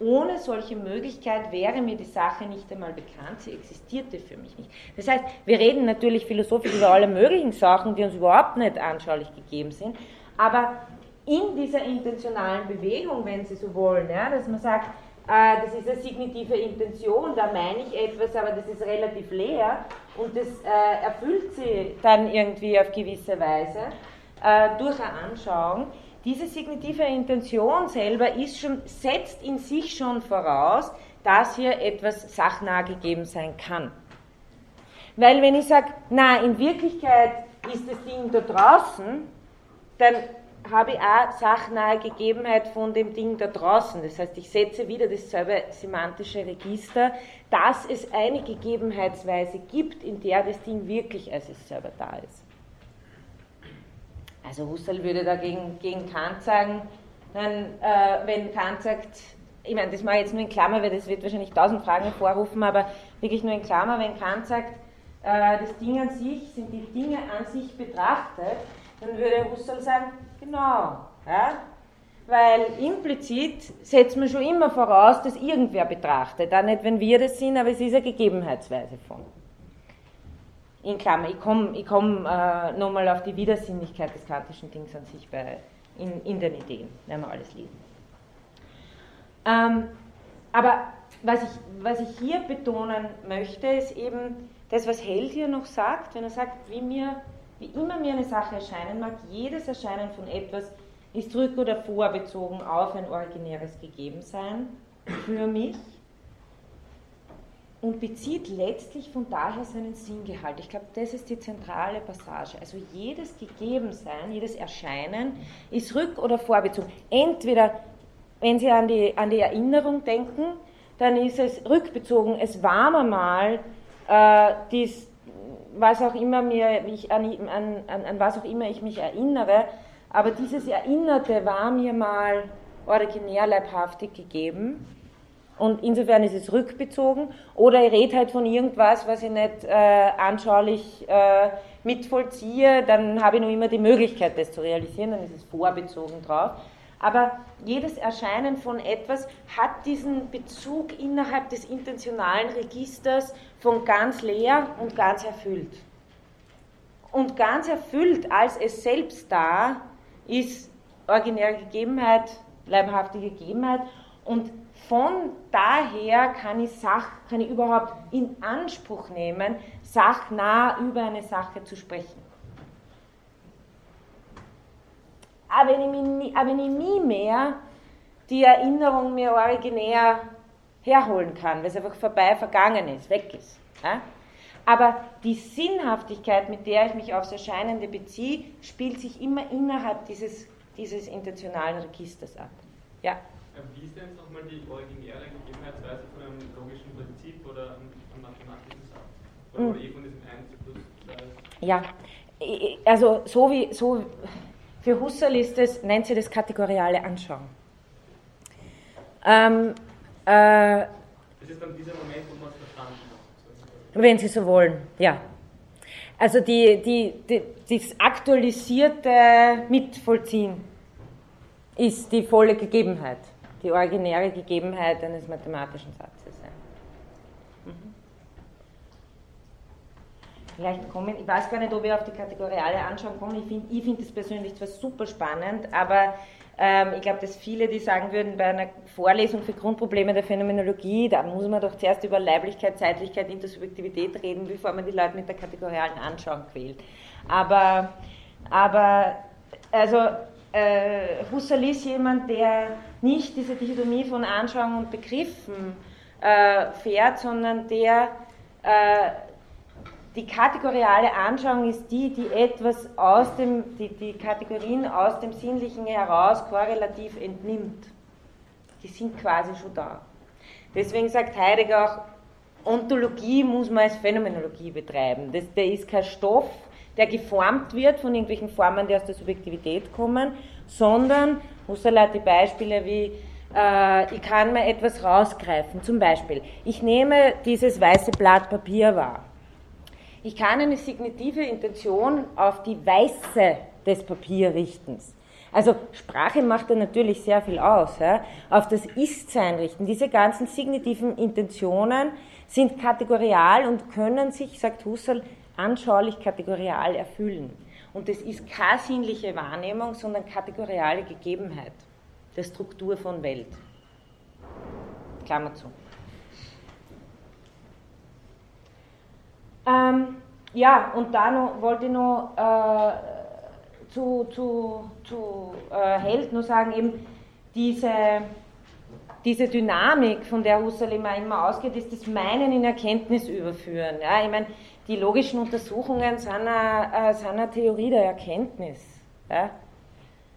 Ohne solche Möglichkeit wäre mir die Sache nicht einmal bekannt, sie existierte für mich nicht. Das heißt, wir reden natürlich philosophisch über alle möglichen Sachen, die uns überhaupt nicht anschaulich gegeben sind, aber in dieser intentionalen Bewegung, wenn Sie so wollen, ja, dass man sagt, das ist eine signitive Intention, da meine ich etwas, aber das ist relativ leer und das äh, erfüllt sie dann irgendwie auf gewisse Weise äh, durch eine Anschauung. Diese signitive Intention selber ist schon, setzt in sich schon voraus, dass hier etwas sachnah gegeben sein kann. Weil wenn ich sage, na, in Wirklichkeit ist das Ding da draußen, dann habe ich auch sachnahe Gegebenheit von dem Ding da draußen. Das heißt, ich setze wieder dasselbe semantische Register, dass es eine Gegebenheitsweise gibt, in der das Ding wirklich als es selber da ist. Also Husserl würde dagegen gegen Kant sagen, dann, äh, wenn Kant sagt, ich meine, das mache ich jetzt nur in Klammer, weil das wird wahrscheinlich tausend Fragen hervorrufen, aber wirklich nur in Klammer, wenn Kant sagt, äh, das Ding an sich, sind die Dinge an sich betrachtet, dann würde Husserl sagen, genau, ja? weil implizit setzt man schon immer voraus, dass irgendwer betrachtet, auch nicht, wenn wir das sind, aber es ist eine Gegebenheitsweise von. In Klammer, ich komme ich komm, äh, nochmal auf die Widersinnigkeit des kantischen Dings an sich bei, in, in den Ideen, wenn wir alles lesen. Ähm, aber was ich, was ich hier betonen möchte, ist eben das, was Held hier noch sagt, wenn er sagt, wie mir wie immer mir eine Sache erscheinen mag, jedes Erscheinen von etwas ist rück- oder vorbezogen auf ein originäres Gegebensein für mich und bezieht letztlich von daher seinen Sinngehalt. Ich glaube, das ist die zentrale Passage. Also jedes Gegebensein, jedes Erscheinen ist rück- oder vorbezogen. Entweder, wenn Sie an die, an die Erinnerung denken, dann ist es rückbezogen. Es war mal äh, dies, was auch immer mir mich an, an, an, was auch immer ich mich erinnere, aber dieses Erinnerte war mir mal originär leibhaftig gegeben. Und insofern ist es rückbezogen. Oder ich rede halt von irgendwas, was ich nicht äh, anschaulich äh, mitvollziehe, dann habe ich noch immer die Möglichkeit, das zu realisieren, dann ist es vorbezogen drauf. Aber jedes Erscheinen von etwas hat diesen Bezug innerhalb des intentionalen Registers von ganz leer und ganz erfüllt. Und ganz erfüllt als es selbst da ist originäre Gegebenheit, leibhaftige Gegebenheit und von daher kann ich, Sach, kann ich überhaupt in Anspruch nehmen, sachnah über eine Sache zu sprechen. Aber wenn ich, nie, aber wenn ich nie mehr die Erinnerung mir originär herholen kann, weil es einfach vorbei, vergangen ist, weg ist. Ja? Aber die Sinnhaftigkeit, mit der ich mich aufs Erscheinende beziehe, spielt sich immer innerhalb dieses, dieses intentionalen Registers ab. Ja? Wie ist denn nochmal die originäre Gegebenheitsweise von einem logischen Prinzip oder einem mathematischen Satz? Oder mhm. eh von diesem 1 plus 2? Ja, also so wie, so für Husserl ist es, nennt sie das kategoriale Anschauen. Ähm, äh, das ist dann dieser Moment, wo man es verstanden hat. Wenn Sie so wollen, ja. Also die, die, die, das aktualisierte Mitvollziehen ist die volle Gegebenheit, die originäre Gegebenheit eines mathematischen Satzes. Vielleicht kommen, ich weiß gar nicht, ob wir auf die kategoriale Anschauung kommen. Ich finde ich find das persönlich zwar super spannend, aber ich glaube, dass viele, die sagen würden, bei einer Vorlesung für Grundprobleme der Phänomenologie, da muss man doch zuerst über Leiblichkeit, Zeitlichkeit, Intersubjektivität reden, bevor man die Leute mit der kategorialen Anschauung quält. Aber, aber also, äh, Husserl ist jemand, der nicht diese Dichotomie von Anschauung und Begriffen äh, fährt, sondern der äh, die kategoriale Anschauung ist die, die etwas aus dem, die, die Kategorien aus dem Sinnlichen heraus korrelativ entnimmt. Die sind quasi schon da. Deswegen sagt Heidegger auch, Ontologie muss man als Phänomenologie betreiben. Das, der ist kein Stoff, der geformt wird von irgendwelchen Formen, die aus der Subjektivität kommen, sondern Husserl hat die Beispiele wie äh, ich kann mir etwas rausgreifen. Zum Beispiel, ich nehme dieses weiße Blatt Papier wahr. Ich kann eine signitive Intention auf die Weiße des Papierrichtens. Also Sprache macht da natürlich sehr viel aus. Ja? Auf das Ist-Sein richten. Diese ganzen signitiven Intentionen sind kategorial und können sich, sagt Husserl, anschaulich kategorial erfüllen. Und das ist keine sinnliche Wahrnehmung, sondern kategoriale Gegebenheit der Struktur von Welt. Klammer zu. Ähm, ja, und da wollte ich noch äh, zu, zu, zu äh, Held nur sagen, eben diese, diese Dynamik, von der Husserl immer, immer ausgeht, ist das Meinen in Erkenntnis überführen. Ja? Ich meine, die logischen Untersuchungen sind eine, äh, sind Theorie der Erkenntnis. Ja?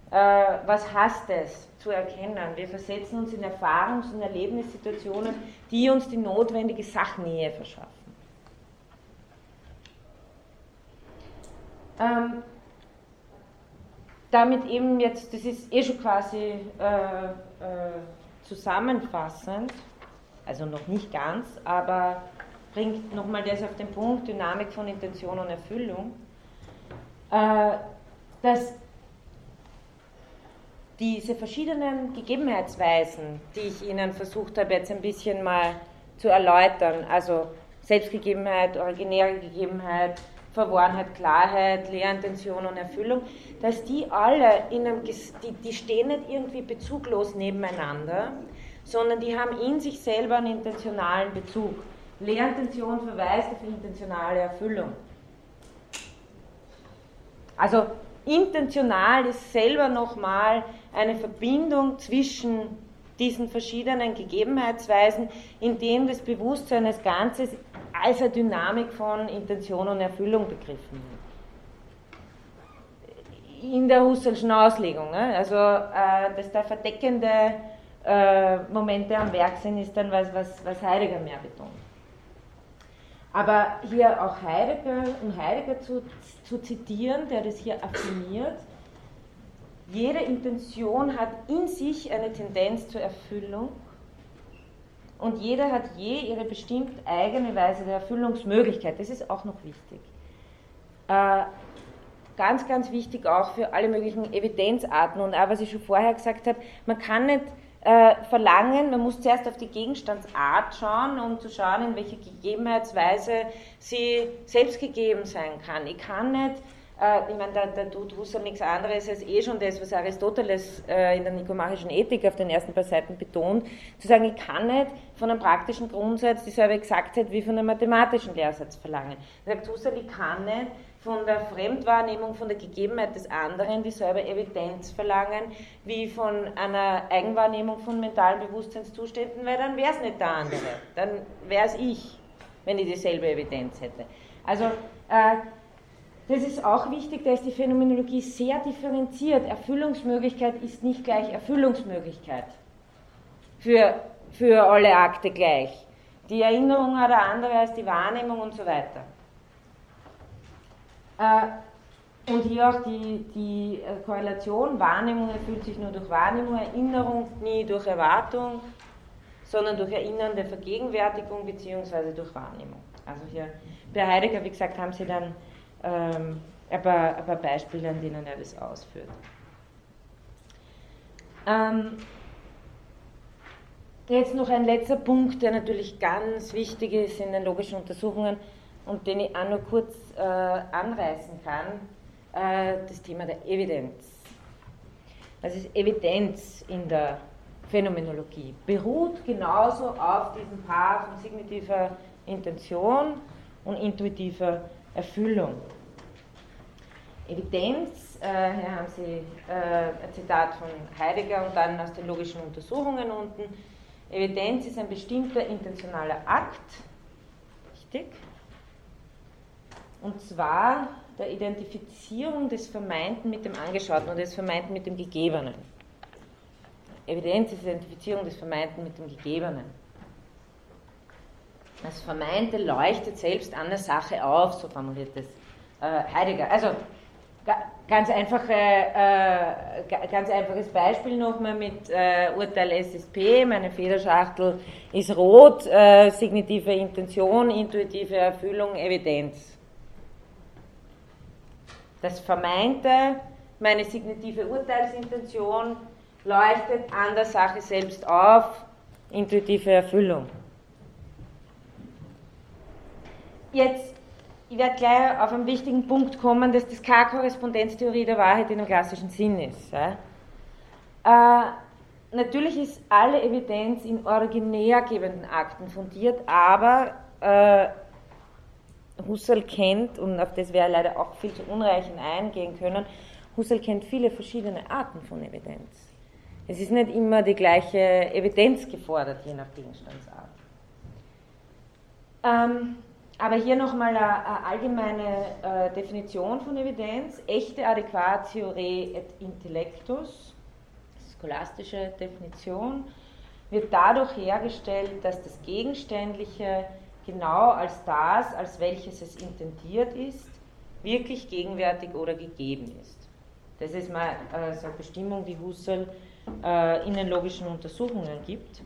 Äh, was heißt es zu erkennen? Wir versetzen uns in Erfahrungs- und Erlebnissituationen, die uns die notwendige Sachnähe verschaffen. Ähm, damit eben jetzt, das ist eh schon quasi äh, äh, zusammenfassend, also noch nicht ganz, aber bringt nochmal das auf den Punkt, Dynamik von Intention und Erfüllung, äh, dass diese verschiedenen Gegebenheitsweisen, die ich Ihnen versucht habe jetzt ein bisschen mal zu erläutern, also Selbstgegebenheit, originäre Gegebenheit, Verworrenheit, Klarheit, Lehrintention und Erfüllung, dass die alle in einem, die, die stehen nicht irgendwie bezuglos nebeneinander, sondern die haben in sich selber einen intentionalen Bezug. Lehrintention verweist auf intentionale Erfüllung. Also intentional ist selber nochmal eine Verbindung zwischen diesen verschiedenen Gegebenheitsweisen, in dem das Bewusstsein als Ganzes als eine Dynamik von Intention und Erfüllung begriffen In der Husserlschen Auslegung. Ne? Also, äh, dass da verdeckende äh, Momente am Werk sind, ist dann was, was, was Heidegger mehr betont. Aber hier auch Heidegger, um Heidegger zu, zu zitieren, der das hier affirmiert, jede Intention hat in sich eine Tendenz zur Erfüllung und jeder hat je ihre bestimmt eigene Weise der Erfüllungsmöglichkeit. Das ist auch noch wichtig. Äh, ganz, ganz wichtig auch für alle möglichen Evidenzarten und auch, was ich schon vorher gesagt habe, man kann nicht äh, verlangen, man muss zuerst auf die Gegenstandsart schauen, um zu schauen, in welcher Gegebenheitsweise sie selbst gegeben sein kann. Ich kann nicht äh, ich meine, da, da tut Husserl nichts anderes als eh schon das, was Aristoteles äh, in der nikomachischen Ethik auf den ersten paar Seiten betont, zu sagen, ich kann nicht von einem praktischen Grundsatz dieselbe Exaktheit wie von einem mathematischen Lehrsatz verlangen. Er sagt Husserl, ich kann nicht von der Fremdwahrnehmung, von der Gegebenheit des anderen dieselbe Evidenz verlangen wie von einer Eigenwahrnehmung von mentalen Bewusstseinszuständen, weil dann wäre es nicht der andere, dann wäre es ich, wenn ich dieselbe Evidenz hätte. Also äh, das ist auch wichtig, da ist die Phänomenologie sehr differenziert. Erfüllungsmöglichkeit ist nicht gleich Erfüllungsmöglichkeit für, für alle Akte gleich. Die Erinnerung hat eine andere als die Wahrnehmung und so weiter. Äh, und hier auch die, die äh, Korrelation, Wahrnehmung erfüllt sich nur durch Wahrnehmung, Erinnerung nie durch Erwartung, sondern durch erinnernde Vergegenwärtigung bzw. durch Wahrnehmung. Also hier bei Heidegger, wie gesagt, haben sie dann ähm, ein, paar, ein, paar, Beispiele, an denen er das ausführt. Ähm, jetzt noch ein letzter Punkt, der natürlich ganz wichtig ist in den logischen Untersuchungen und den ich auch nur kurz äh, anreißen kann, äh, das Thema der Evidenz. Was ist Evidenz in der Phänomenologie? Beruht genauso auf diesem Paar von signitiver Intention und intuitiver Erfüllung. Evidenz, äh, hier haben Sie äh, ein Zitat von Heidegger und dann aus den logischen Untersuchungen unten. Evidenz ist ein bestimmter intentionaler Akt, richtig? Und zwar der Identifizierung des Vermeinten mit dem Angeschauten oder des Vermeinten mit dem Gegebenen. Evidenz ist Identifizierung des Vermeinten mit dem Gegebenen. Das Vermeinte leuchtet selbst an der Sache auf, so formuliert es äh, Heidegger. Also ganz, einfache, äh, ganz einfaches Beispiel nochmal mit äh, Urteil SSP. Meine Federschachtel ist rot, äh, signitive Intention, intuitive Erfüllung, Evidenz. Das Vermeinte, meine signitive Urteilsintention, leuchtet an der Sache selbst auf, intuitive Erfüllung. Jetzt, ich werde gleich auf einen wichtigen Punkt kommen, dass das keine Korrespondenztheorie der Wahrheit in einem klassischen Sinn ist. Ja? Äh, natürlich ist alle Evidenz in originärgebenden Akten fundiert, aber äh, Husserl kennt, und auf das wäre leider auch viel zu unreichend eingehen können, Husserl kennt viele verschiedene Arten von Evidenz. Es ist nicht immer die gleiche Evidenz gefordert, je nach Gegenstandsart. Ähm, aber hier nochmal eine, eine allgemeine äh, Definition von Evidenz. Echte Adequatio re et intellectus, scholastische Definition, wird dadurch hergestellt, dass das Gegenständliche genau als das, als welches es intendiert ist, wirklich gegenwärtig oder gegeben ist. Das ist mal äh, so eine Bestimmung, die Husserl äh, in den logischen Untersuchungen gibt.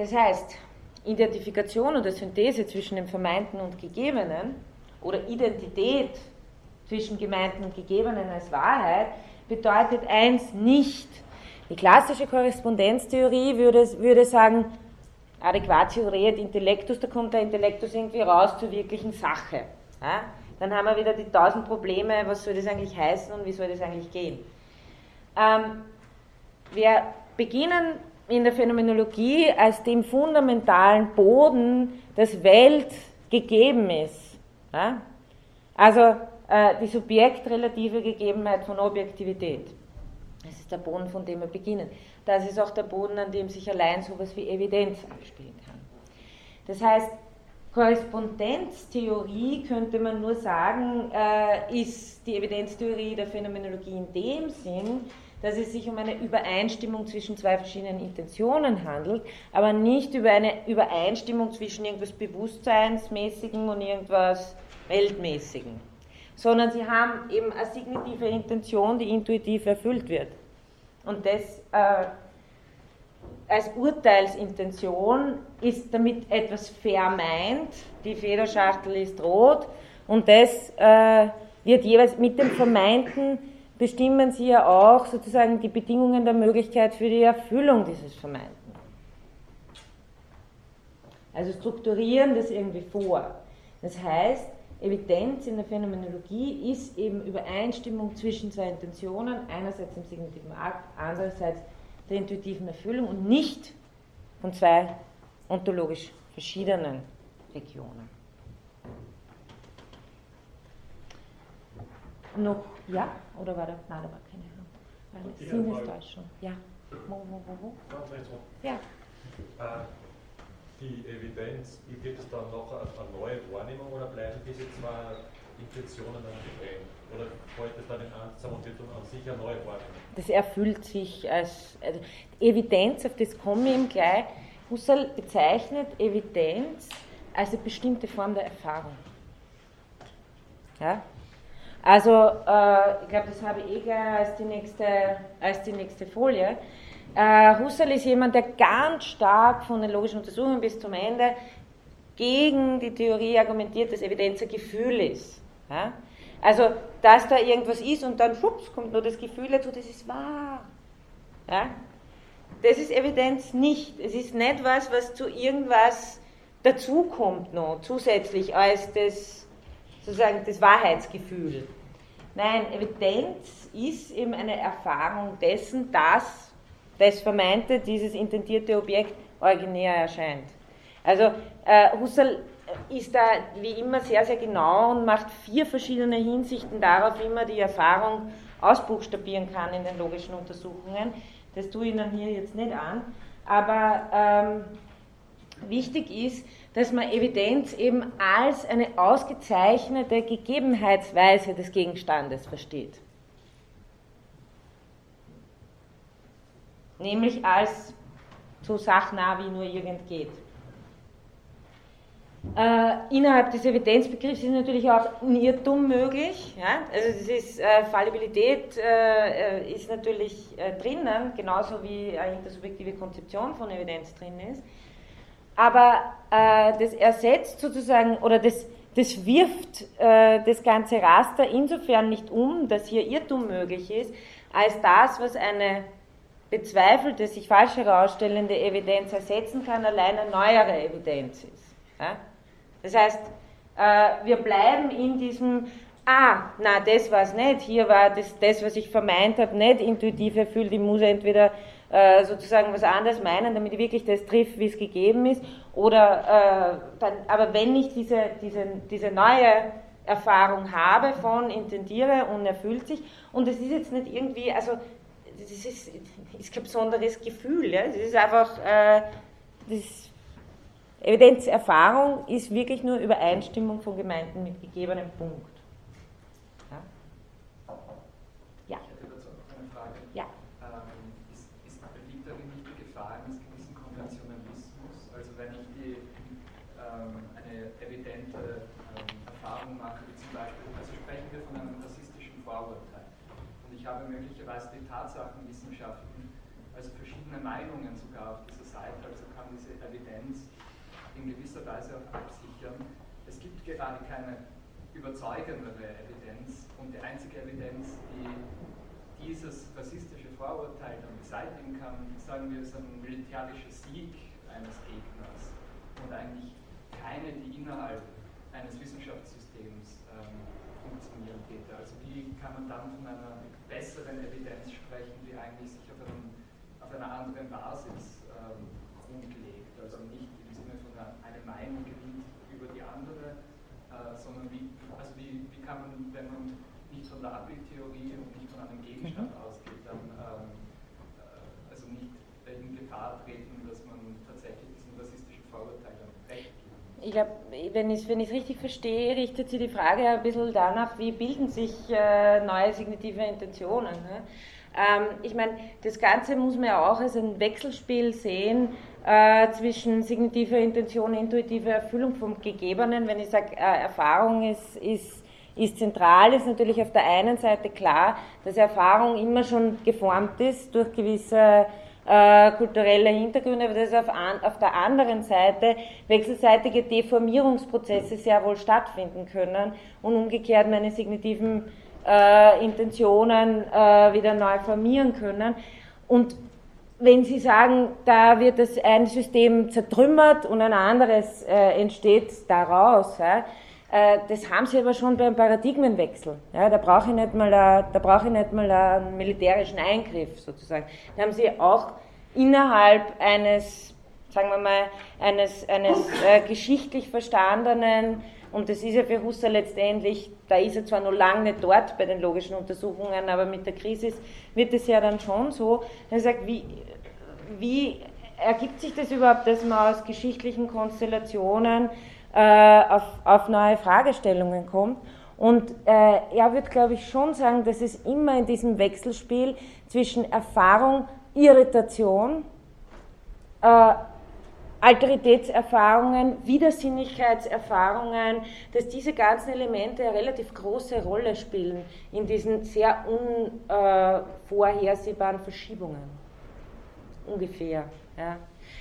Das heißt, Identifikation oder Synthese zwischen dem Vermeinten und Gegebenen oder Identität zwischen Gemeinten und Gegebenen als Wahrheit bedeutet eins nicht. Die klassische Korrespondenztheorie würde, würde sagen, Adequatio reet intellectus, da kommt der Intellektus irgendwie raus zur wirklichen Sache. Ja? Dann haben wir wieder die tausend Probleme, was soll das eigentlich heißen und wie soll das eigentlich gehen. Ähm, wir beginnen in der Phänomenologie als dem fundamentalen Boden, das Welt gegeben ist. Ja? Also äh, die subjektrelative Gegebenheit von Objektivität. Das ist der Boden, von dem wir beginnen. Das ist auch der Boden, an dem sich allein so etwas wie Evidenz abspielen kann. Das heißt, Korrespondenztheorie könnte man nur sagen, äh, ist die Evidenztheorie der Phänomenologie in dem Sinn, dass es sich um eine Übereinstimmung zwischen zwei verschiedenen Intentionen handelt, aber nicht über eine Übereinstimmung zwischen irgendwas Bewusstseinsmäßigen und irgendwas Weltmäßigen, sondern sie haben eben eine signitive Intention, die intuitiv erfüllt wird. Und das äh, als Urteilsintention ist damit etwas vermeint, die Federschachtel ist rot und das äh, wird jeweils mit dem Vermeinten bestimmen sie ja auch sozusagen die Bedingungen der Möglichkeit für die Erfüllung dieses Vermeinten. Also strukturieren das irgendwie vor. Das heißt, Evidenz in der Phänomenologie ist eben Übereinstimmung zwischen zwei Intentionen, einerseits im signativen Akt, andererseits der intuitiven Erfüllung und nicht von zwei ontologisch verschiedenen Regionen. Noch, ja? Oder war da? Nein, da war keine Ahnung. Sinnestäuschung. Ja. Wo, wo, wo, wo? Ja. Äh, die Evidenz, gibt es dann noch eine neue Wahrnehmung oder bleiben diese zwei Intentionen dann getrennt? Oder fällt es dann in zusammen und wird dann an sich eine neue Wahrnehmung? Das erfüllt sich als also Evidenz, auf das komme ich ihm gleich. Husserl bezeichnet Evidenz als eine bestimmte Form der Erfahrung. Ja? Also, äh, ich glaube, das habe ich eh gleich als die nächste, als die nächste Folie. Äh, Husserl ist jemand, der ganz stark von den logischen Untersuchungen bis zum Ende gegen die Theorie argumentiert, dass Evidenz ein Gefühl ist. Ja? Also, dass da irgendwas ist und dann schwupps, kommt nur das Gefühl dazu, das ist wahr. Ja? Das ist Evidenz nicht. Es ist nicht was, was zu irgendwas dazukommt noch, zusätzlich als das, sozusagen das Wahrheitsgefühl. Nein, Evidenz ist eben eine Erfahrung dessen, dass das vermeinte, dieses intendierte Objekt originär erscheint. Also äh, Husserl ist da wie immer sehr, sehr genau und macht vier verschiedene Hinsichten darauf, wie man die Erfahrung ausbuchstabieren kann in den logischen Untersuchungen. Das tue ich Ihnen hier jetzt nicht an. Aber ähm, wichtig ist, dass man Evidenz eben als eine ausgezeichnete Gegebenheitsweise des Gegenstandes versteht. nämlich als so sachnah wie nur irgend geht. Äh, innerhalb des Evidenzbegriffs ist natürlich auch ein Irrtum möglich. Ja? Also das ist, äh, Fallibilität äh, äh ist natürlich äh, drinnen, genauso wie eine intersubjektive Konzeption von Evidenz drin ist. Aber äh, das ersetzt sozusagen, oder das, das wirft das ganze Raster insofern nicht um, dass hier Irrtum möglich ist, als das, was eine bezweifelte, sich falsch herausstellende Evidenz ersetzen kann, allein eine neuere Evidenz ist. Ja? Das heißt, äh, wir bleiben in diesem, ah, na, das war es nicht, hier war das, das, was ich vermeint habe, nicht intuitiv erfüllt, ich muss entweder äh, sozusagen was anderes meinen, damit ich wirklich das trifft, wie es gegeben ist, oder, äh, dann, aber wenn ich diese, diese, diese neue Erfahrung habe von intendiere und erfüllt sich, und es ist jetzt nicht irgendwie, also das ist, ist kein besonderes Gefühl. Ja? Das ist einfach, äh, das Evidenzerfahrung ist wirklich nur Übereinstimmung von Gemeinden mit gegebenem Punkt. Ja? ja. Ich hätte dazu noch eine Frage. Ja. Ähm, ist, ist, liegt darin nicht die Gefahr eines gewissen Konventionalismus? Also wenn ich die, ähm, eine evidente ähm, Erfahrung mache, wie zum Beispiel, also sprechen wir von einem rassistischen Vorurteil. Und ich habe möglicherweise die Tatsachenwissenschaften, also verschiedene Meinungen sogar auf dieser Seite, also kann diese Evidenz in gewisser Weise auch absichern. Es gibt gerade keine überzeugendere Evidenz und die einzige Evidenz, die dieses rassistische Vorurteil dann beseitigen kann, sagen wir, ist ein militärischer Sieg eines Gegners und eigentlich keine, die innerhalb eines Wissenschaftssystems ähm, funktionieren täte. Also wie kann man dann von einer besseren Evidenz sprechen, die eigentlich sich auf, einem, auf einer anderen Basis ähm, grundlegt. Also nicht im Sinne von einer, eine Meinung gewinnt über die andere, äh, sondern wie, also wie, wie kann man, wenn man nicht von der Abbildtheorie und nicht von einem Gegenstand mhm. ausgeht, dann ähm, äh, also nicht in Gefahr treten, dass man tatsächlich diesem rassistischen Vorurteil recht gibt. Ich glaube, wenn ich es wenn richtig verstehe, richtet sich die Frage ein bisschen danach, wie bilden sich äh, neue signitive Intentionen. Ne? Ähm, ich meine, das Ganze muss man ja auch als ein Wechselspiel sehen äh, zwischen signitiver Intention, intuitiver Erfüllung vom Gegebenen. Wenn ich sage, äh, Erfahrung ist, ist, ist zentral, ist natürlich auf der einen Seite klar, dass Erfahrung immer schon geformt ist durch gewisse äh, kulturelle Hintergründe, aber dass auf, an, auf der anderen Seite wechselseitige Deformierungsprozesse sehr wohl stattfinden können und umgekehrt meine signitiven äh, Intentionen äh, wieder neu formieren können. Und wenn Sie sagen, da wird das ein System zertrümmert und ein anderes äh, entsteht daraus, ja, das haben Sie aber schon beim Paradigmenwechsel. Ja, da brauche ich nicht mal, a, da brauche ich nicht mal einen militärischen Eingriff sozusagen. Da haben Sie auch innerhalb eines, sagen wir mal, eines, eines äh, geschichtlich verstandenen und das ist ja für Husserl letztendlich, da ist er zwar noch lange nicht dort bei den logischen Untersuchungen, aber mit der Krise wird es ja dann schon so, er sagt, wie, wie ergibt sich das überhaupt, dass man aus geschichtlichen Konstellationen äh, auf, auf neue Fragestellungen kommt? Und äh, er wird, glaube ich, schon sagen, dass es immer in diesem Wechselspiel zwischen Erfahrung, Irritation, äh, Alteritätserfahrungen, Widersinnigkeitserfahrungen, dass diese ganzen Elemente eine relativ große Rolle spielen in diesen sehr unvorhersehbaren Verschiebungen. Ungefähr. Ja.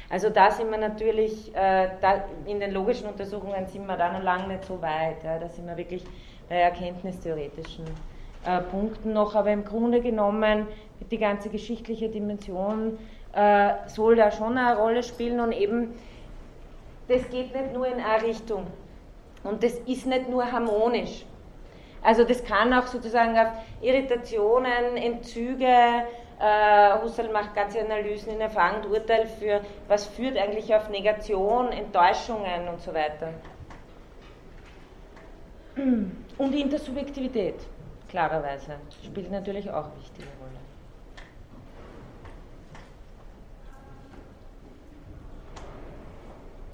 Also da sind wir natürlich, äh, da, in den logischen Untersuchungen sind wir da noch lange nicht so weit. Ja. Da sind wir wirklich bei erkenntnistheoretischen äh, Punkten noch, aber im Grunde genommen die ganze geschichtliche Dimension äh, soll da schon eine Rolle spielen und eben, das geht nicht nur in eine Richtung und das ist nicht nur harmonisch. Also das kann auch sozusagen auf Irritationen, Entzüge, Husserl macht ganze Analysen in Erfahrung und Urteil für, was führt eigentlich auf Negation, Enttäuschungen und so weiter. Und Intersubjektivität, klarerweise, spielt natürlich auch eine wichtige Rolle.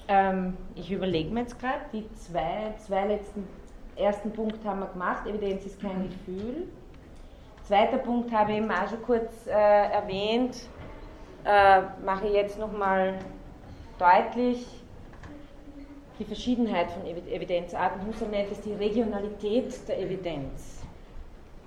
Ähm, ich überlege mir jetzt gerade, die zwei, zwei letzten, ersten Punkt haben wir gemacht, Evidenz ist kein Gefühl. Zweiter Punkt habe ich eben auch schon kurz äh, erwähnt, äh, mache ich jetzt nochmal deutlich, die Verschiedenheit von Evidenzarten. Husserl nennt es die Regionalität der Evidenz.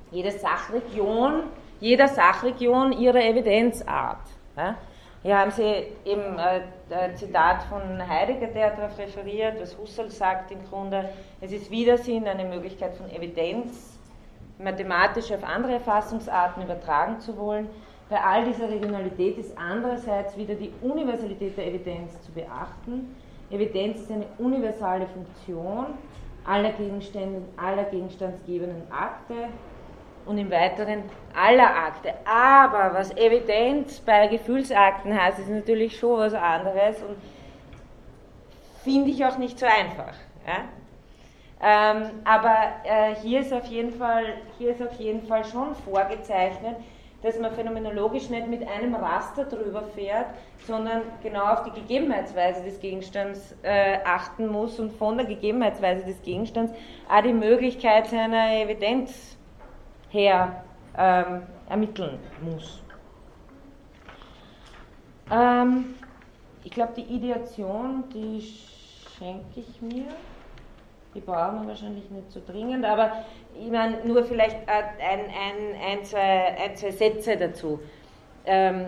Jede Sachregion, jeder Sachregion ihre Evidenzart. Ja? Hier haben Sie eben äh, ein Zitat von Heidegger, der darauf referiert, was Husserl sagt im Grunde, es ist Widersinn, eine Möglichkeit von Evidenz, mathematisch auf andere Erfassungsarten übertragen zu wollen. Bei all dieser Regionalität ist andererseits wieder die Universalität der Evidenz zu beachten. Evidenz ist eine universale Funktion aller Gegenstände, aller gegenstandsgebenden Akte und im Weiteren aller Akte. Aber was Evidenz bei Gefühlsakten heißt, ist natürlich schon was anderes und finde ich auch nicht so einfach. Ja? Ähm, aber äh, hier, ist auf jeden Fall, hier ist auf jeden Fall schon vorgezeichnet, dass man phänomenologisch nicht mit einem Raster drüber fährt, sondern genau auf die Gegebenheitsweise des Gegenstands äh, achten muss und von der Gegebenheitsweise des Gegenstands auch die Möglichkeit seiner Evidenz her ähm, ermitteln muss. Ähm, ich glaube, die Ideation, die schenke ich mir. Die brauchen wir wahrscheinlich nicht so dringend, aber ich meine, nur vielleicht ein, ein, ein, zwei, ein zwei Sätze dazu. Ähm,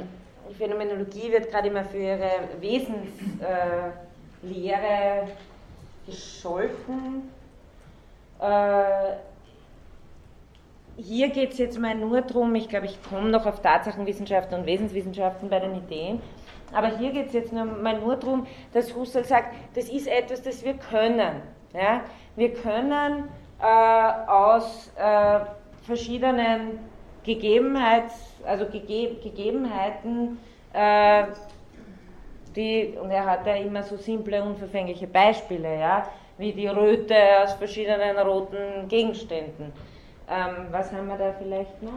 die Phänomenologie wird gerade immer für ihre Wesenslehre äh, gescholten. Äh, hier geht es jetzt mal nur darum, ich glaube, ich komme noch auf Tatsachenwissenschaften und Wesenswissenschaften bei den Ideen, aber hier geht es jetzt nur, mal nur darum, dass Husserl sagt, das ist etwas, das wir können. Ja? Wir können äh, aus äh, verschiedenen Gegebenheits, also Gege Gegebenheiten, äh, die, und er hat ja immer so simple, unverfängliche Beispiele, ja, wie die Röte aus verschiedenen roten Gegenständen. Ähm, was haben wir da vielleicht noch?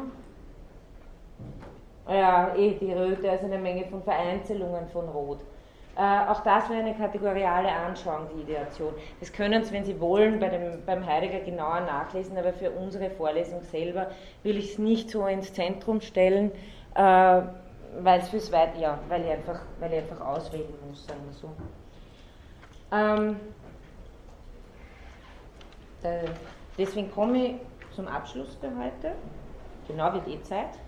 Ja, eh, die Röte, also eine Menge von Vereinzelungen von Rot. Äh, auch das wäre eine kategoriale Anschauung, die Ideation. Das können Sie, wenn Sie wollen, bei dem, beim Heidegger genauer nachlesen, aber für unsere Vorlesung selber will ich es nicht so ins Zentrum stellen, äh, weil fürs Weit, ja, weil ich einfach, weil ich einfach auswählen muss, sagen wir so. Ähm, da, deswegen komme ich zum Abschluss für heute. Genau wie die Zeit. <laughs>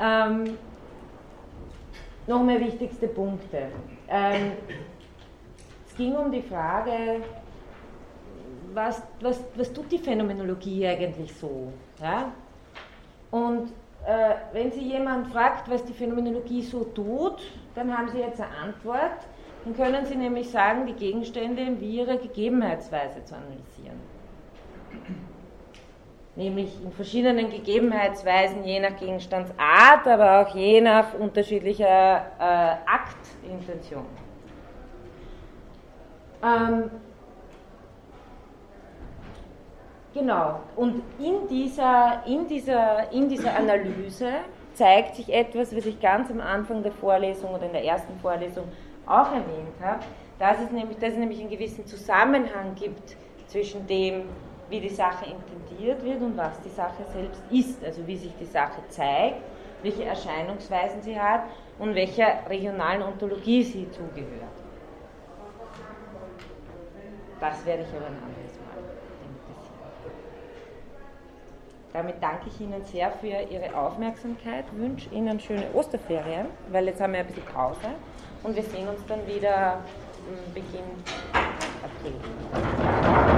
Ähm, Nochmal wichtigste Punkte. Ähm, es ging um die Frage, was, was, was tut die Phänomenologie eigentlich so? Ja? Und äh, wenn Sie jemand fragt, was die Phänomenologie so tut, dann haben Sie jetzt eine Antwort. Dann können Sie nämlich sagen, die Gegenstände wie ihre Gegebenheitsweise zu analysieren. Nämlich in verschiedenen Gegebenheitsweisen, je nach Gegenstandsart, aber auch je nach unterschiedlicher äh, Aktintention. Ähm, genau, und in dieser, in, dieser, in dieser Analyse zeigt sich etwas, was ich ganz am Anfang der Vorlesung oder in der ersten Vorlesung auch erwähnt habe, dass es nämlich, dass es nämlich einen gewissen Zusammenhang gibt zwischen dem, wie die Sache intendiert wird und was die Sache selbst ist, also wie sich die Sache zeigt, welche Erscheinungsweisen sie hat und welcher regionalen Ontologie sie zugehört. Das werde ich aber ein anderes Mal interessieren. Damit danke ich Ihnen sehr für Ihre Aufmerksamkeit, wünsche Ihnen schöne Osterferien, weil jetzt haben wir ein bisschen Pause und wir sehen uns dann wieder Beginn April.